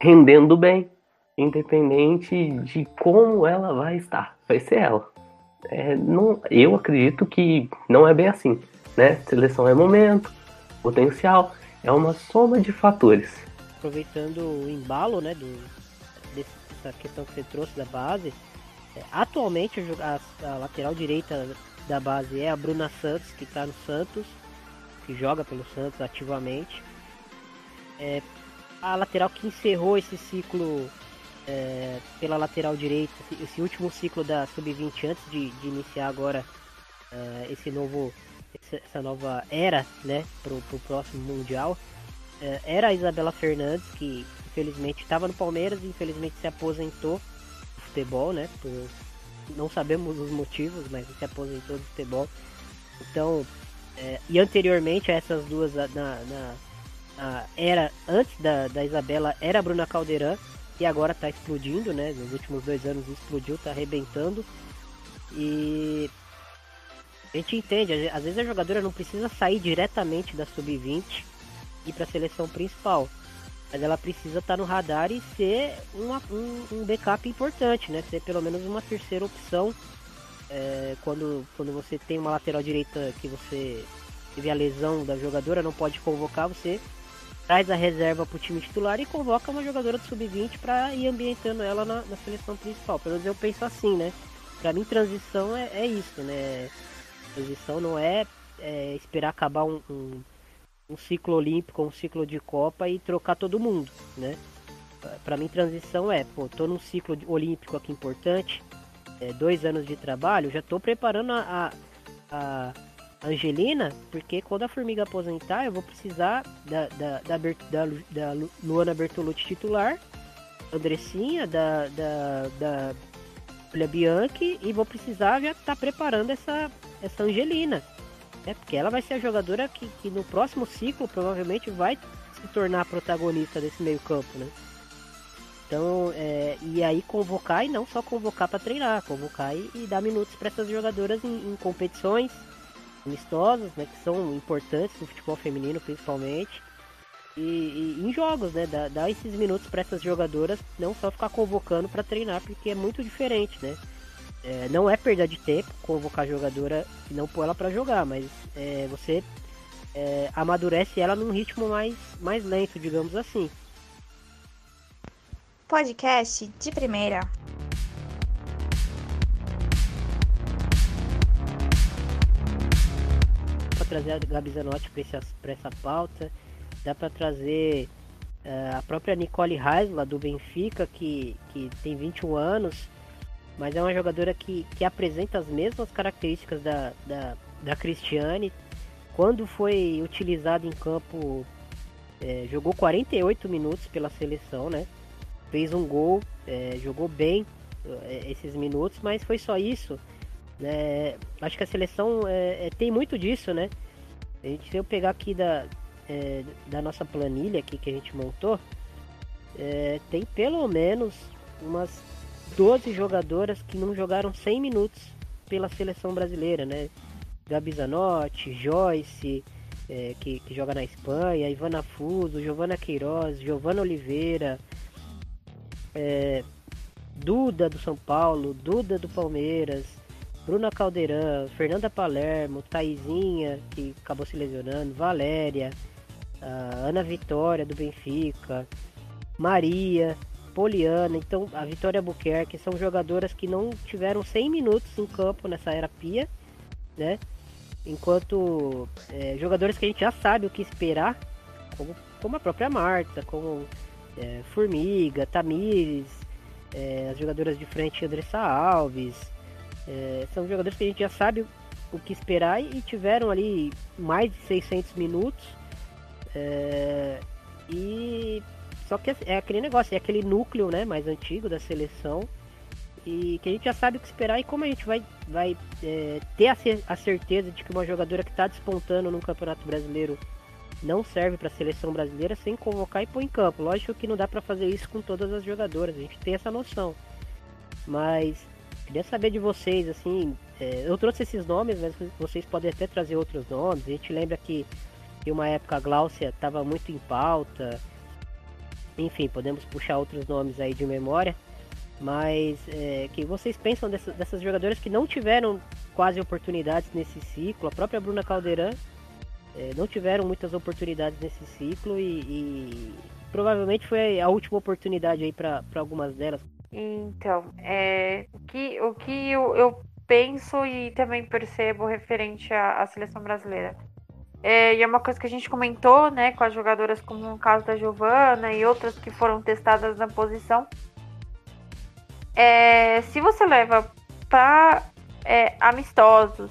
Speaker 5: rendendo bem, independente de como ela vai estar, vai ser ela. É, não, eu acredito que não é bem assim, né? Seleção é momento, potencial, é uma soma de fatores.
Speaker 3: Aproveitando o embalo, né, do, dessa questão que você trouxe da base, é, atualmente a, a, lateral direita da base é a Bruna Santos, que está no Santos, que joga pelo Santos ativamente. É, a lateral que encerrou esse ciclo é, pela lateral direita, esse último ciclo da Sub-20 antes de, de, iniciar agora é, esse novo, essa nova era né, para o próximo Mundial, é, era a Isabela Fernandes, que infelizmente estava no Palmeiras e infelizmente se aposentou futebol, né? Por, não sabemos os motivos, mas se aposentou do futebol. Então, é, e anteriormente a essas duas, na, na, na, era antes da, da Isabela, era a Bruna Caldeirão, e agora está explodindo, né? Nos últimos dois anos explodiu, está arrebentando. E a gente entende, às vezes a jogadora não precisa sair diretamente da sub-20 e para a seleção principal mas ela precisa estar tá no radar e ser uma, um, um, backup importante, né? Ser pelo menos uma terceira opção é, quando, quando você tem uma lateral direita que você teve a lesão da jogadora, não pode convocar, você traz a reserva para o time titular e convoca uma jogadora do sub-20 para ir ambientando ela na, na, seleção principal. Pelo menos eu penso assim, né? Para mim, transição é, é, isso, né? Transição não é, é esperar acabar um, um um ciclo olímpico, um ciclo de Copa e trocar todo mundo, né? Para mim, transição é, pô, tô num ciclo olímpico aqui importante, é, dois anos de trabalho, já tô preparando a, a, a, Angelina, porque quando a Formiga aposentar, eu vou precisar da, da, da, da, da Luana Bertolucci titular, Andressinha, da, da, da Julia Bianchi, e vou precisar já estar tá preparando essa, essa Angelina é porque ela vai ser a jogadora que, que no próximo ciclo provavelmente vai se tornar protagonista desse meio campo, né? Então, é, e aí convocar e não só convocar para treinar, convocar e, e, dar minutos para essas jogadoras em, em, competições amistosas, né, que são importantes no futebol feminino principalmente, e, e em jogos, né, dar, dar esses minutos para essas jogadoras, não só ficar convocando para treinar, porque é muito diferente, né? É, não é perda de tempo convocar a jogadora e não pôr ela para jogar, mas é, você é, amadurece ela num ritmo mais, mais lento, digamos assim.
Speaker 6: Podcast de primeira.
Speaker 3: Para trazer a Gabi Zanotti para essa pauta, dá para trazer uh, a própria Nicole Reis, do Benfica, que, que tem 21 anos mas é uma jogadora que, que apresenta as mesmas características da, da, da Cristiane. Quando foi utilizado em campo, é, jogou 48 minutos pela seleção, né? Fez um gol, é, jogou bem é, esses minutos, mas foi só isso. Né? Acho que a seleção é, é, tem muito disso, né? A gente, se eu pegar aqui da, é, da nossa planilha aqui que a gente montou, tem pelo menos umas 12 jogadoras que não jogaram 100 minutos pela seleção brasileira, né? Gabi Zanotti, Joyce, é, que, que, joga na Espanha, Ivana Fuso, Giovana Queiroz, Giovana Oliveira, é, Duda do São Paulo, Duda do Palmeiras, Bruna Caldeirão, Fernanda Palermo, Taizinha, que acabou se lesionando, Valéria, Ana Vitória do Benfica, Maria, Poliana, então a Vitória Buquerque são jogadoras que não tiveram 100 minutos em campo nessa era Pia, né? Enquanto é, jogadores que a gente já sabe o que esperar, como, como a própria Marta, como é, Formiga, Tamires, é, as jogadoras de frente Andressa Alves, é, são jogadores que a gente já sabe o que esperar e tiveram ali mais de 600 minutos. É, e só que é aquele negócio, é aquele núcleo né, mais antigo da seleção e que a gente já sabe o que esperar e como a gente vai, vai é, ter a, a, certeza de que uma jogadora que está despontando no Campeonato Brasileiro não serve para a seleção brasileira sem convocar e pôr em campo. Lógico que não dá para fazer isso com todas as jogadoras, a gente tem essa noção. Mas queria saber de vocês, assim, é, eu trouxe esses nomes, mas vocês podem até trazer outros nomes. A gente lembra que em uma época a Gláucia estava muito em pauta. Enfim, podemos puxar outros nomes aí de memória. Mas é, que vocês pensam dessas, dessas jogadoras que não tiveram quase oportunidades nesse ciclo? A própria Bruna Caldeirão é, não tiveram muitas oportunidades nesse ciclo e, e provavelmente foi a última oportunidade aí para algumas delas.
Speaker 4: Então, é, o que, o que eu, eu penso e também percebo referente à, à seleção brasileira. É, e é uma coisa que a gente comentou, né, com as jogadoras como o caso da Giovana e outras que foram testadas na posição, é, se você leva para é, amistosos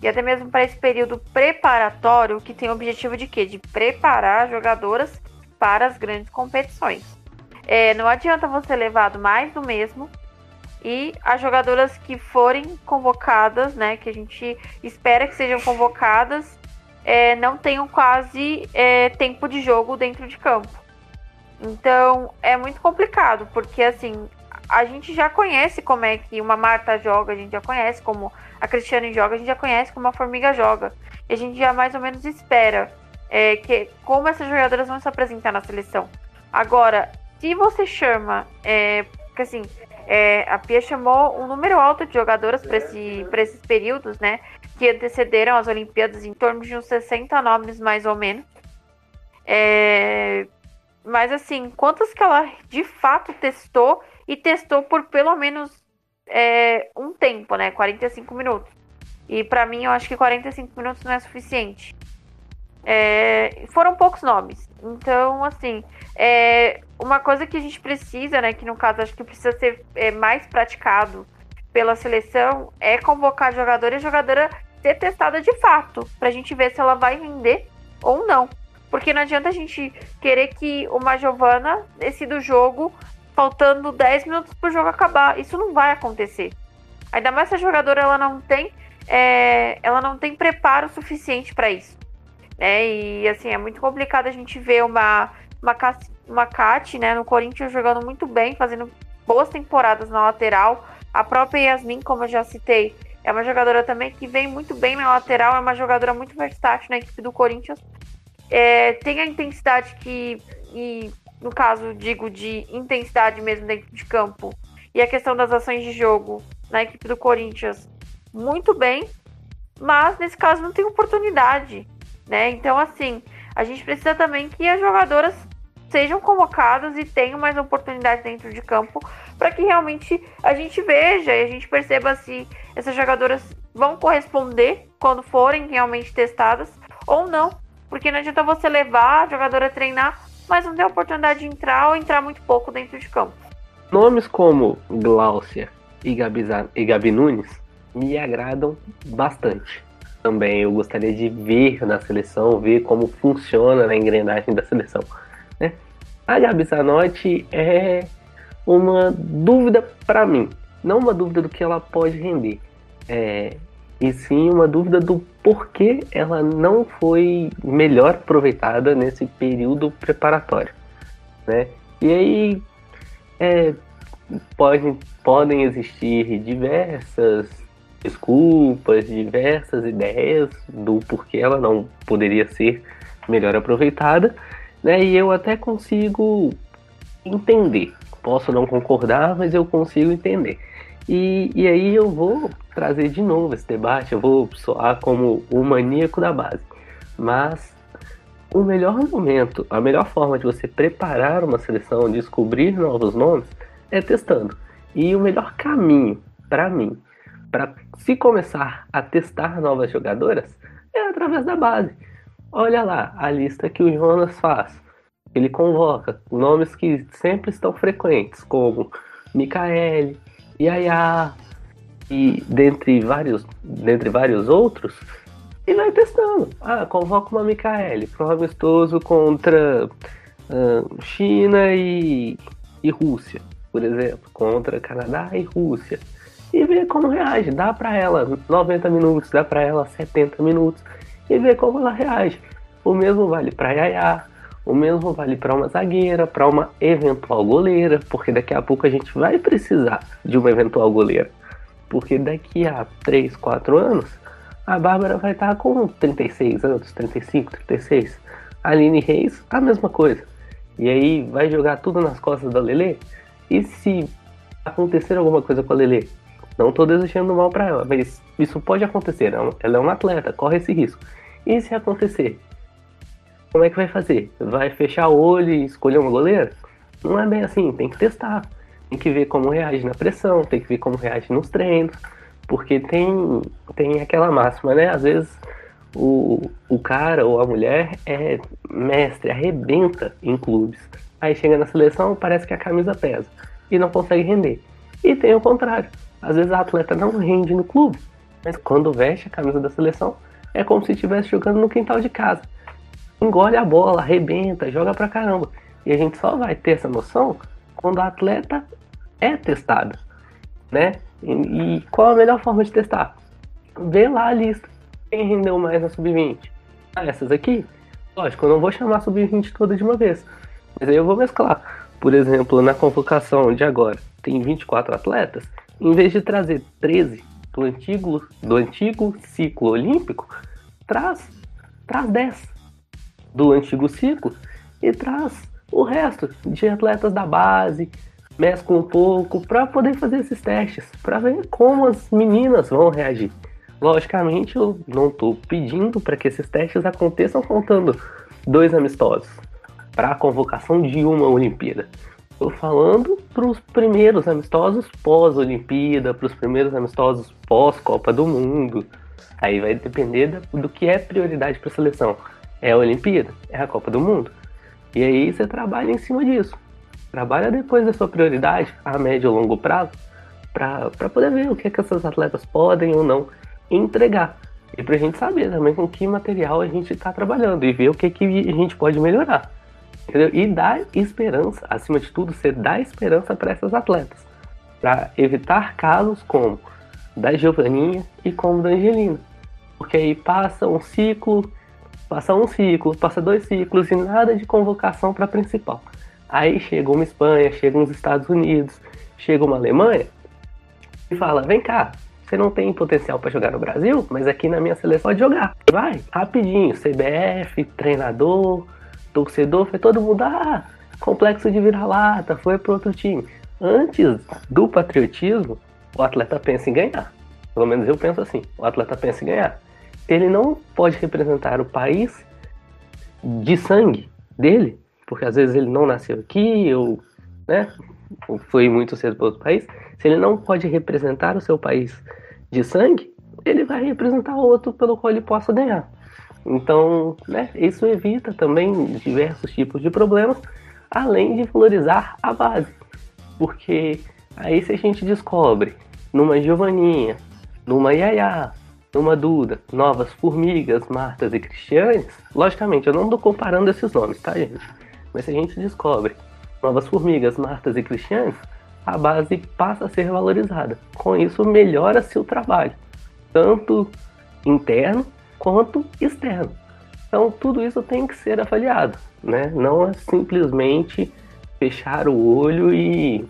Speaker 4: e até mesmo para esse período preparatório, que tem o objetivo de quê? De preparar jogadoras para as grandes competições. É, não adianta você levar mais do mesmo e as jogadoras que forem convocadas, né, que a gente espera que sejam convocadas, é, não tenham quase é, tempo de jogo dentro de campo. Então é muito complicado, porque assim, a gente já conhece como é que uma Marta joga, a gente já conhece como a Cristiane joga, a gente já conhece como a Formiga joga. E a gente já mais ou menos espera é, que como essas jogadoras vão se apresentar na seleção. Agora, se você chama, é, porque assim, é, a Pia chamou um número alto de jogadoras para esse, esses períodos, né? Que antecederam as Olimpíadas em torno de uns 60 nomes, mais ou menos. É, mas assim, quantas que ela de fato testou e testou por pelo menos é, um tempo, né? 45 minutos. E para mim, eu acho que 45 minutos não é suficiente. É, foram poucos nomes. Então, assim, é, uma coisa que a gente precisa, né? Que no caso acho que precisa ser é, mais praticado pela seleção é convocar jogador e jogadora ser testada de fato, pra gente ver se ela vai render ou não. Porque não adianta a gente querer que uma Giovana decida o jogo faltando 10 minutos pro jogo acabar. Isso não vai acontecer. Ainda mais se a jogadora ela não tem, é, ela não tem preparo suficiente para isso. Né? E assim, é muito complicado a gente ver uma, uma, uma Kat, né, no Corinthians jogando muito bem, fazendo boas temporadas na lateral. A própria Yasmin, como eu já citei, é uma jogadora também que vem muito bem na lateral, é uma jogadora muito versátil na equipe do Corinthians. É, tem a intensidade que, e no caso, digo, de intensidade mesmo dentro de campo, e a questão das ações de jogo na equipe do Corinthians, muito bem, mas nesse caso não tem oportunidade, né? Então, assim, a gente precisa também que as jogadoras sejam convocadas e tenham mais oportunidade dentro de campo para que realmente a gente veja e a gente perceba se essas jogadoras vão corresponder quando forem realmente testadas ou não. Porque não adianta você levar a jogadora a treinar mas não tem oportunidade de entrar ou entrar muito pouco dentro de campo.
Speaker 5: Nomes como Gláucia e Gabi, e Gabi Nunes me agradam bastante. Também eu gostaria de ver na seleção, ver como funciona na engrenagem da seleção. Né? A Gabi Zanotti é uma dúvida para mim, não uma dúvida do que ela pode render. É, e sim uma dúvida do porquê ela não foi melhor aproveitada nesse período preparatório, né? E aí é, pode, podem existir diversas desculpas, diversas ideias do porquê ela não poderia ser melhor aproveitada, né? E eu até consigo entender. Posso não concordar, mas eu consigo entender. E, e aí eu vou trazer de novo esse debate, eu vou soar como o maníaco da base. Mas o melhor momento, a melhor forma de você preparar uma seleção, descobrir novos nomes, é testando. E o melhor caminho, para mim, para se começar a testar novas jogadoras, é através da base. Olha lá a lista que o Jonas faz. Ele convoca nomes que sempre estão frequentes, como Mikael, Yaya e dentre vários, dentre vários outros, e vai testando. Ah, convoca uma Mikael para um amistoso contra uh, China e, e Rússia, por exemplo, contra Canadá e Rússia. E ver como reage. Dá para ela 90 minutos, dá para ela 70 minutos e ver como ela reage. O mesmo vale para Yaya, o mesmo vale para uma zagueira, para uma eventual goleira, porque daqui a pouco a gente vai precisar de uma eventual goleira. Porque daqui a 3, 4 anos, a Bárbara vai estar com 36 anos, 35, 36. A Aline Reis, a mesma coisa. E aí vai jogar tudo nas costas da Lele. E se acontecer alguma coisa com a Lele? Não estou desejando mal para ela, mas isso pode acontecer. Ela é uma atleta, corre esse risco. E se acontecer? Como é que vai fazer? Vai fechar o olho e escolher uma goleira? Não é bem assim, tem que testar. Tem que ver como reage na pressão, tem que ver como reage nos treinos. Porque tem, tem aquela máxima, né? Às vezes o, o cara ou a mulher é mestre, arrebenta em clubes. Aí chega na seleção, parece que a camisa pesa e não consegue render. E tem o contrário. Às vezes a atleta não rende no clube, mas quando veste a camisa da seleção, é como se estivesse jogando no quintal de casa. Engole a bola, arrebenta, joga pra caramba. E a gente só vai ter essa noção quando a atleta é testada, né? E, e qual a melhor forma de testar? Vê lá a lista. Quem rendeu mais na sub-20? Ah, essas aqui? Lógico, eu não vou chamar a sub-20 toda de uma vez. Mas aí eu vou mesclar. Por exemplo, na convocação de agora, tem 24 atletas. Em vez de trazer 13 do antigo, do antigo ciclo olímpico, traz, traz 10 do antigo ciclo e traz o resto de atletas da base, mescla um pouco para poder fazer esses testes, para ver como as meninas vão reagir. Logicamente, eu não estou pedindo para que esses testes aconteçam contando dois amistosos para a convocação de uma Olimpíada. Estou falando para os primeiros amistosos pós-Olimpíada, para os primeiros amistosos pós-Copa do Mundo. Aí vai depender do que é prioridade para a seleção. É a Olimpíada? É a Copa do Mundo? E aí você trabalha em cima disso. Trabalha depois da sua prioridade, a médio e longo prazo, para poder ver o que, é que essas atletas podem ou não entregar. E para a gente saber também com que material a gente está trabalhando e ver o que, que a gente pode melhorar. Entendeu? E dar esperança, acima de tudo, você dá esperança para essas atletas. Para evitar casos como da Giovaninha e como da Angelina. Porque aí passa um ciclo Passa um ciclo, passa dois ciclos e nada de convocação para principal. Aí chega uma Espanha, chega uns Estados Unidos, chega uma Alemanha e fala: vem cá, você não tem potencial para jogar no Brasil, mas aqui na minha seleção pode jogar. Vai, rapidinho, CBF, treinador, torcedor, foi todo mundo, ah, complexo de vira-lata, foi para outro time. Antes do patriotismo, o atleta pensa em ganhar. Pelo menos eu penso assim, o atleta pensa em ganhar ele não pode representar o país de sangue dele, porque às vezes ele não nasceu aqui, ou, né, ou foi muito cedo para outro país. Se ele não pode representar o seu país de sangue, ele vai representar outro pelo qual ele possa ganhar. Então, né, isso evita também diversos tipos de problemas, além de valorizar a base. Porque aí se a gente descobre numa Giovaninha, numa Yaya, numa Duda, Novas Formigas, Martas e Cristianes, logicamente eu não estou comparando esses nomes, tá, gente? Mas se a gente descobre Novas Formigas, Martas e Cristianes, a base passa a ser valorizada. Com isso, melhora-se o trabalho, tanto interno quanto externo. Então, tudo isso tem que ser avaliado, né? Não é simplesmente fechar o olho e,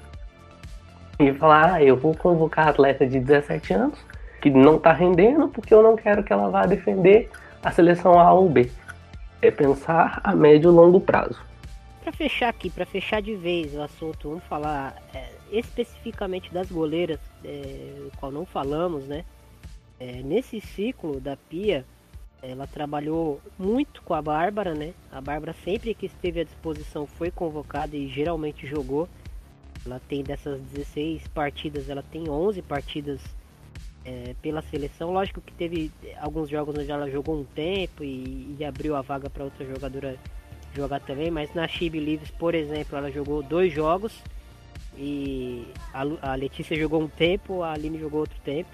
Speaker 5: e falar, ah, eu vou convocar atleta de 17 anos que não está rendendo porque eu não quero que ela vá defender a seleção A ou B. É pensar a médio e longo prazo.
Speaker 3: Para fechar aqui, para fechar de vez o assunto, vamos falar é, especificamente das goleiras, é, qual não falamos, né? É, nesse ciclo da Pia, ela trabalhou muito com a Bárbara, né? A Bárbara sempre que esteve à disposição foi convocada e geralmente jogou. Ela tem dessas 16 partidas, ela tem 11 partidas é, pela seleção. Lógico que teve alguns jogos onde ela jogou um tempo e, e abriu a vaga para outra jogadora jogar também, mas na Chibi Leaves, por exemplo, ela jogou dois jogos e a, a Letícia jogou um tempo, a Aline jogou outro tempo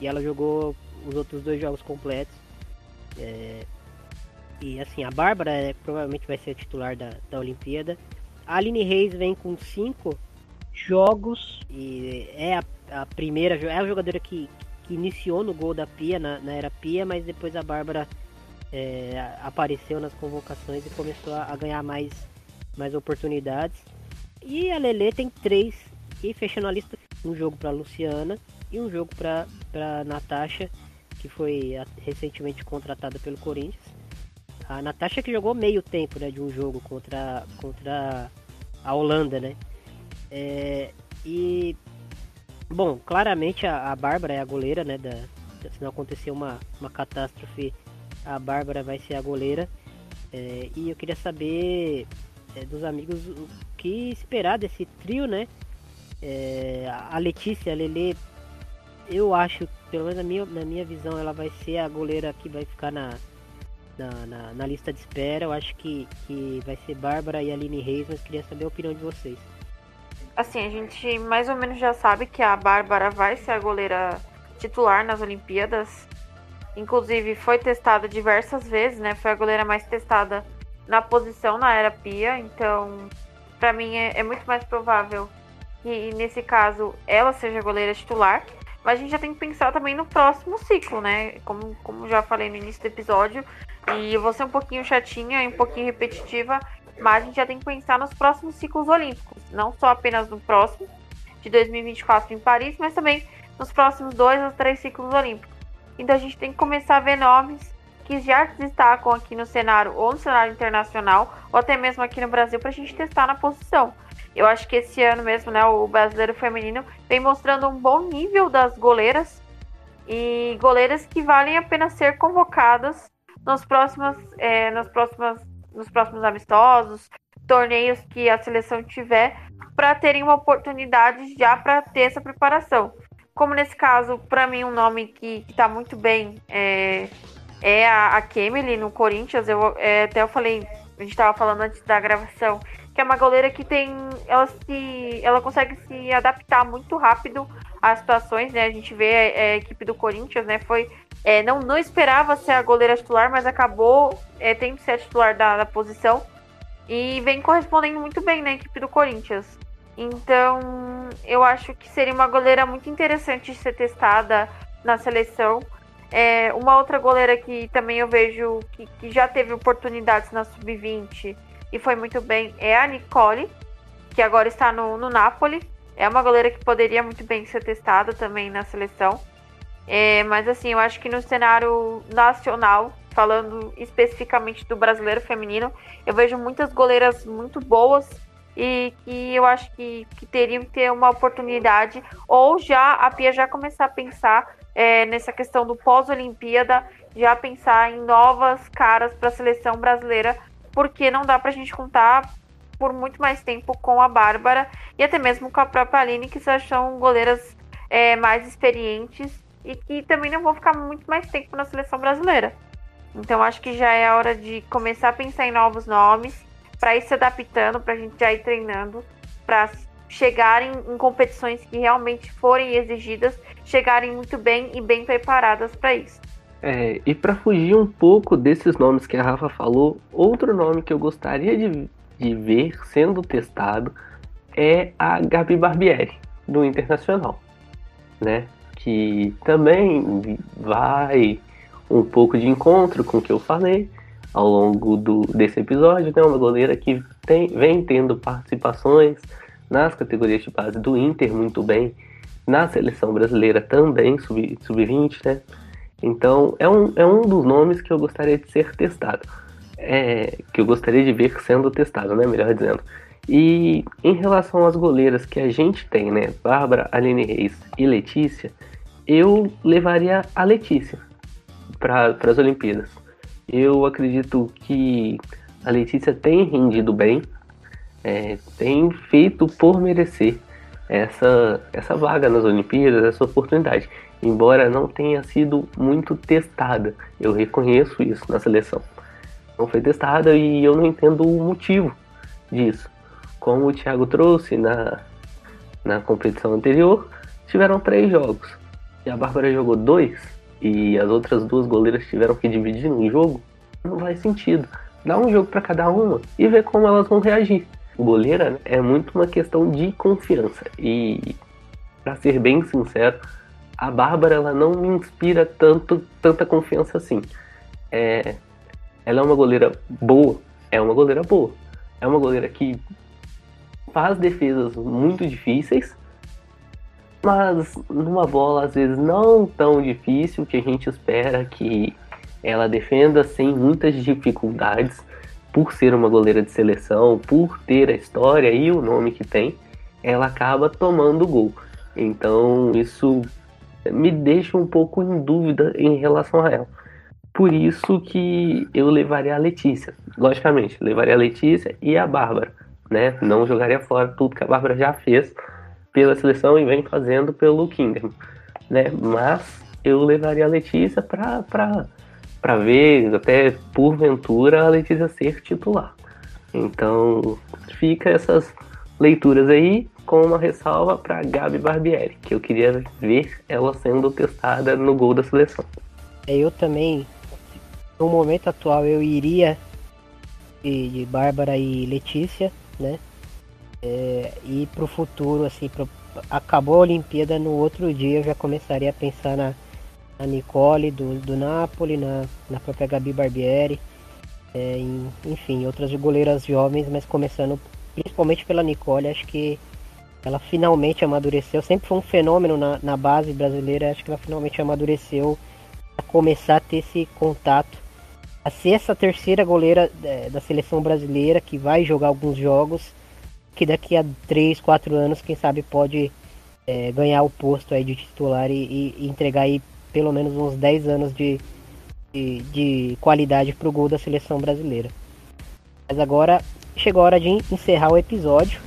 Speaker 3: e ela jogou os outros dois jogos completos. É, e assim, a Bárbara é, provavelmente vai ser a titular da, da Olimpíada. A Aline Reis vem com cinco jogos e é a, a primeira, é a jogadora que, que iniciou no gol da Pia, na, na era Pia, mas depois a Bárbara é, apareceu nas convocações e começou a, a, ganhar mais, mais oportunidades. E a Lele tem três, e fechando a lista, um jogo para Luciana e um jogo para Natasha que foi recentemente contratada pelo Corinthians. A Natasha que jogou meio tempo né, de um jogo contra, contra a Holanda, né? É, e bom, claramente a, a Bárbara é a goleira, né? Da, se não acontecer uma, uma catástrofe, a Bárbara vai ser a goleira. É, e eu queria saber é, dos amigos o que esperar desse trio, né? É, a Letícia, a Lele, eu acho pelo menos na minha, na minha visão, ela vai ser a goleira que vai ficar na, na, na, na lista de espera. Eu acho que, que vai ser Bárbara e Aline Reis, mas queria saber a opinião de vocês.
Speaker 4: Assim, a gente mais ou menos já sabe que a Bárbara vai ser a goleira titular nas Olimpíadas. Inclusive, foi testada diversas vezes, né? Foi a goleira mais testada na posição na era Pia. Então, para mim, é, é muito mais provável que, nesse caso, ela seja a goleira titular. Mas a gente já tem que pensar também no próximo ciclo, né? Como, como já falei no início do episódio, e vou ser um pouquinho chatinha e um pouquinho repetitiva, mas a gente já tem que pensar nos próximos ciclos olímpicos. Não só apenas no próximo, de 2024 em Paris, mas também nos próximos dois ou três ciclos olímpicos. Então a gente tem que começar a ver nomes que já se destacam aqui no cenário ou no cenário internacional, ou até mesmo aqui no Brasil, para a gente testar na posição. Eu acho que esse ano mesmo, né, o brasileiro feminino vem mostrando um bom nível das goleiras e goleiras que valem a pena ser convocadas nos próximos, é, nos próximos, nos próximos amistosos, torneios que a seleção tiver, para terem uma oportunidade já para ter essa preparação. Como nesse caso, para mim, um nome que está muito bem é, é a, a Kemily no Corinthians. Eu, é, até eu falei, a gente estava falando antes da gravação, que é uma goleira que tem. Ela se. Ela consegue se adaptar muito rápido às situações, né? A gente vê é, a equipe do Corinthians, né? Foi. É, não, não esperava ser a goleira titular, mas acabou é, tendo que ser a titular da, da posição. E vem correspondendo muito bem na equipe do Corinthians. Então, eu acho que seria uma goleira muito interessante de ser testada na seleção. É, uma outra goleira que também eu vejo que, que já teve oportunidades na sub-20 e foi muito bem é a Nicole, que agora está no, no Napoli. É uma goleira que poderia muito bem ser testada também na seleção. É, mas assim, eu acho que no cenário nacional, falando especificamente do brasileiro feminino, eu vejo muitas goleiras muito boas e que eu acho que, que teriam que ter uma oportunidade, ou já a Pia já começar a pensar é, nessa questão do pós-Olimpíada, já pensar em novas caras para a seleção brasileira porque não dá pra gente contar por muito mais tempo com a Bárbara e até mesmo com a própria Aline, que já são goleiras é, mais experientes e que também não vão ficar muito mais tempo na seleção brasileira. Então acho que já é a hora de começar a pensar em novos nomes, para ir se adaptando, para a gente já ir treinando, para chegarem em competições que realmente forem exigidas, chegarem muito bem e bem preparadas para isso.
Speaker 5: É, e para fugir um pouco desses nomes que a Rafa falou, outro nome que eu gostaria de, de ver sendo testado é a Gabi Barbieri, do Internacional, né? Que também vai um pouco de encontro com o que eu falei ao longo do, desse episódio, né? Uma goleira que tem, vem tendo participações nas categorias de base do Inter muito bem na seleção brasileira também, sub-20, sub né? Então é um, é um dos nomes que eu gostaria de ser testado. É, que eu gostaria de ver sendo testado, né? Melhor dizendo. E em relação às goleiras que a gente tem, né? Bárbara, Aline Reis e Letícia, eu levaria a Letícia para as Olimpíadas. Eu acredito que a Letícia tem rendido bem, é, tem feito por merecer essa, essa vaga nas Olimpíadas, essa oportunidade. Embora não tenha sido muito testada, eu reconheço isso na seleção. Não foi testada e eu não entendo o motivo disso. Como o Thiago trouxe na, na competição anterior, tiveram três jogos. E a Bárbara jogou dois, e as outras duas goleiras tiveram que dividir um jogo, não faz sentido. Dá um jogo para cada uma e ver como elas vão reagir. Goleira é muito uma questão de confiança. E, para ser bem sincero, a Bárbara ela não me inspira tanto, tanta confiança assim. É, ela é uma goleira boa, é uma goleira boa. É uma goleira que faz defesas muito difíceis, mas numa bola às vezes não tão difícil que a gente espera que ela defenda sem muitas dificuldades, por ser uma goleira de seleção, por ter a história e o nome que tem, ela acaba tomando gol. Então isso me deixa um pouco em dúvida em relação a ela. Por isso que eu levaria a Letícia, logicamente, levaria a Letícia e a Bárbara, né? Não jogaria fora tudo que a Bárbara já fez pela seleção e vem fazendo pelo Kinderman, né? Mas eu levaria a Letícia para ver, até porventura, a Letícia ser titular. Então, fica essas leituras aí com uma ressalva para Gabi Barbieri, que eu queria ver ela sendo testada no gol da seleção.
Speaker 3: Eu também, no momento atual, eu iria de, Bárbara e Letícia, né? É, e pro futuro, assim, pro, acabou a Olimpíada, no outro dia eu já começaria a pensar na, na Nicole do, do Napoli, na, na própria Gabi Barbieri, é, em, enfim, outras goleiras jovens, mas começando principalmente pela Nicole, acho que ela finalmente amadureceu, sempre foi um fenômeno na, na base brasileira, acho que ela finalmente amadureceu a começar a ter esse contato, a ser essa terceira goleira é, da seleção brasileira que vai jogar alguns jogos que daqui a 3, 4 anos, quem sabe, pode é, ganhar o posto aí de titular e, e, entregar aí pelo menos uns 10 anos de, de, de qualidade para o gol da seleção brasileira. Mas agora chegou a hora de encerrar o episódio.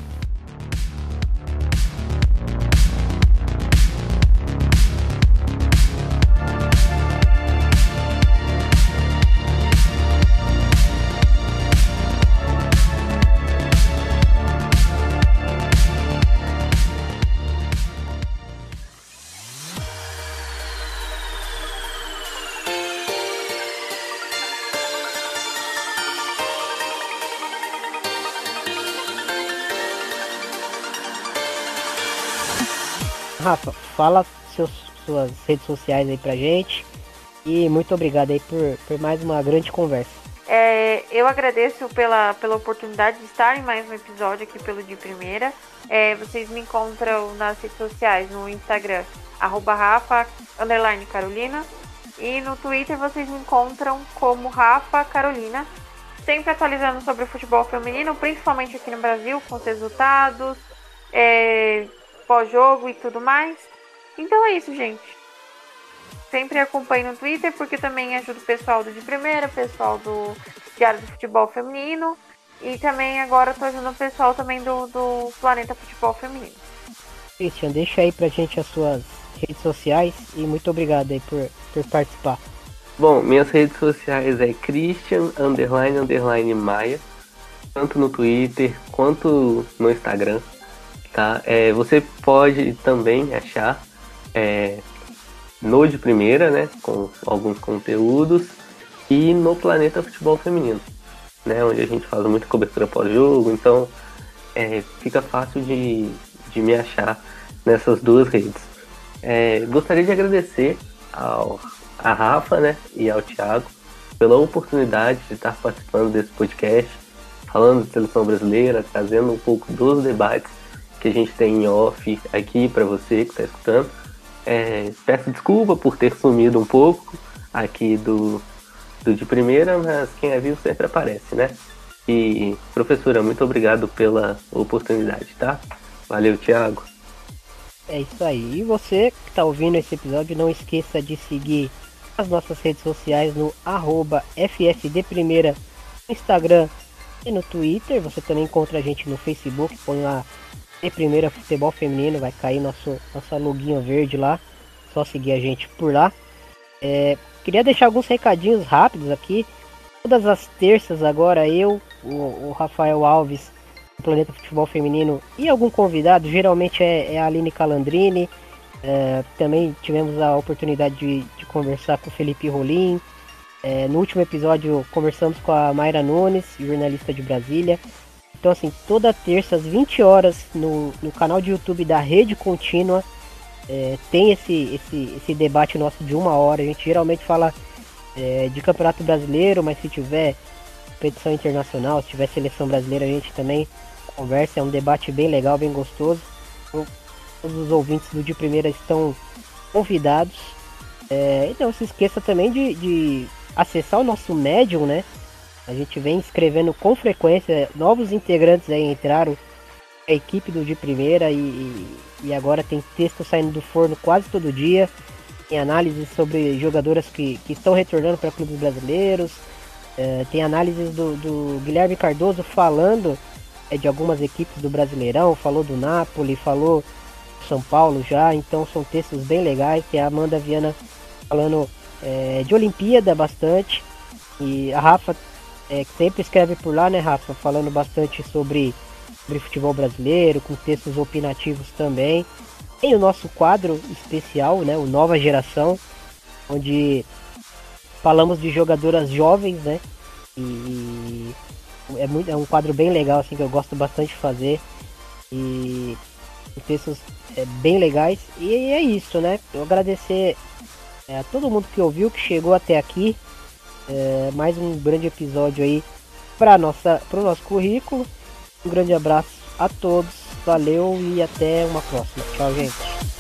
Speaker 3: Fala seus, suas redes sociais aí pra gente. E muito obrigado aí por, por mais uma grande conversa.
Speaker 4: É, eu agradeço pela, pela oportunidade de estar em mais um episódio aqui pelo de primeira. É, vocês me encontram nas redes sociais, no Instagram, arroba Rafa Carolina. E no Twitter vocês me encontram como Rafa Carolina. Sempre atualizando sobre o futebol feminino, principalmente aqui no Brasil, com os resultados, é, pós-jogo e tudo mais. Então é isso, gente. Sempre acompanhe no Twitter, porque também ajuda o pessoal do De Primeira, pessoal do Diário do Futebol Feminino. E também agora estou ajudando o pessoal também do, do Planeta Futebol Feminino.
Speaker 3: Christian, deixa aí pra gente as suas redes sociais e muito obrigado aí por, por participar.
Speaker 5: Bom, minhas redes sociais é Christian underline underline Maia, tanto no Twitter quanto no Instagram tá? É, você pode também achar é, no de primeira, né, com alguns conteúdos, e no Planeta Futebol Feminino, né, onde a gente faz muita cobertura pós-jogo, então é, fica fácil de, de me achar nessas duas redes. É, gostaria de agradecer ao a Rafa né, e ao Thiago pela oportunidade de estar participando desse podcast, falando de seleção brasileira, trazendo um pouco dos debates que a gente tem em off aqui para você que está escutando. É, peço desculpa por ter sumido um pouco aqui do, do de primeira, mas quem é vivo sempre aparece, né? E professora, muito obrigado pela oportunidade, tá? Valeu, Thiago.
Speaker 3: É isso aí. E você que está ouvindo esse episódio, não esqueça de seguir as nossas redes sociais no arroba FFDPrimeira no Instagram e no Twitter. Você também encontra a gente no Facebook, põe lá de Primeira Futebol Feminino, vai cair nosso, nossa loguinho verde lá. Só seguir a gente por lá. É, queria deixar alguns recadinhos rápidos aqui. Todas as terças agora eu, o, o Rafael Alves, do Planeta Futebol Feminino e algum convidado, geralmente é, é a Aline Calandrini. É, também tivemos a oportunidade de, de, conversar com o Felipe Rolim. É, no último episódio conversamos com a Mayra Nunes, jornalista de Brasília. Então assim, toda terça às 20 horas no, no canal de YouTube da Rede Contínua é, tem esse, esse, esse debate nosso de uma hora. A gente geralmente fala é, de campeonato brasileiro, mas se tiver competição internacional, se tiver seleção brasileira, a gente também conversa. É um debate bem legal, bem gostoso. Então, todos os ouvintes do De Primeira estão convidados. É, então se esqueça também de, de acessar o nosso Medium, né? A gente vem escrevendo com frequência, novos integrantes aí entraram, a equipe do De Primeira e, e agora tem texto saindo do forno quase todo dia. Tem análises sobre jogadoras que, que estão retornando para clubes brasileiros. É, tem análises do, do, Guilherme Cardoso falando é, de algumas equipes do Brasileirão. Falou do Napoli, falou do São Paulo já. Então são textos bem legais. Tem a Amanda Viana falando é, de Olimpíada bastante. E a Rafa é, sempre escreve por lá, né, Rafa? Falando bastante sobre sobre futebol brasileiro, com textos opinativos também. Tem o nosso quadro especial, né, o Nova Geração, onde falamos de jogadoras jovens, né? E é, muito, é um quadro bem legal, assim, que eu gosto bastante de fazer. E textos é, bem legais. E é isso, né? Eu agradecer é, a todo mundo que ouviu, que chegou até aqui. É, mais um grande episódio aí para nossa, para o nosso currículo. Um grande abraço a todos, valeu e até uma próxima. Tchau, gente.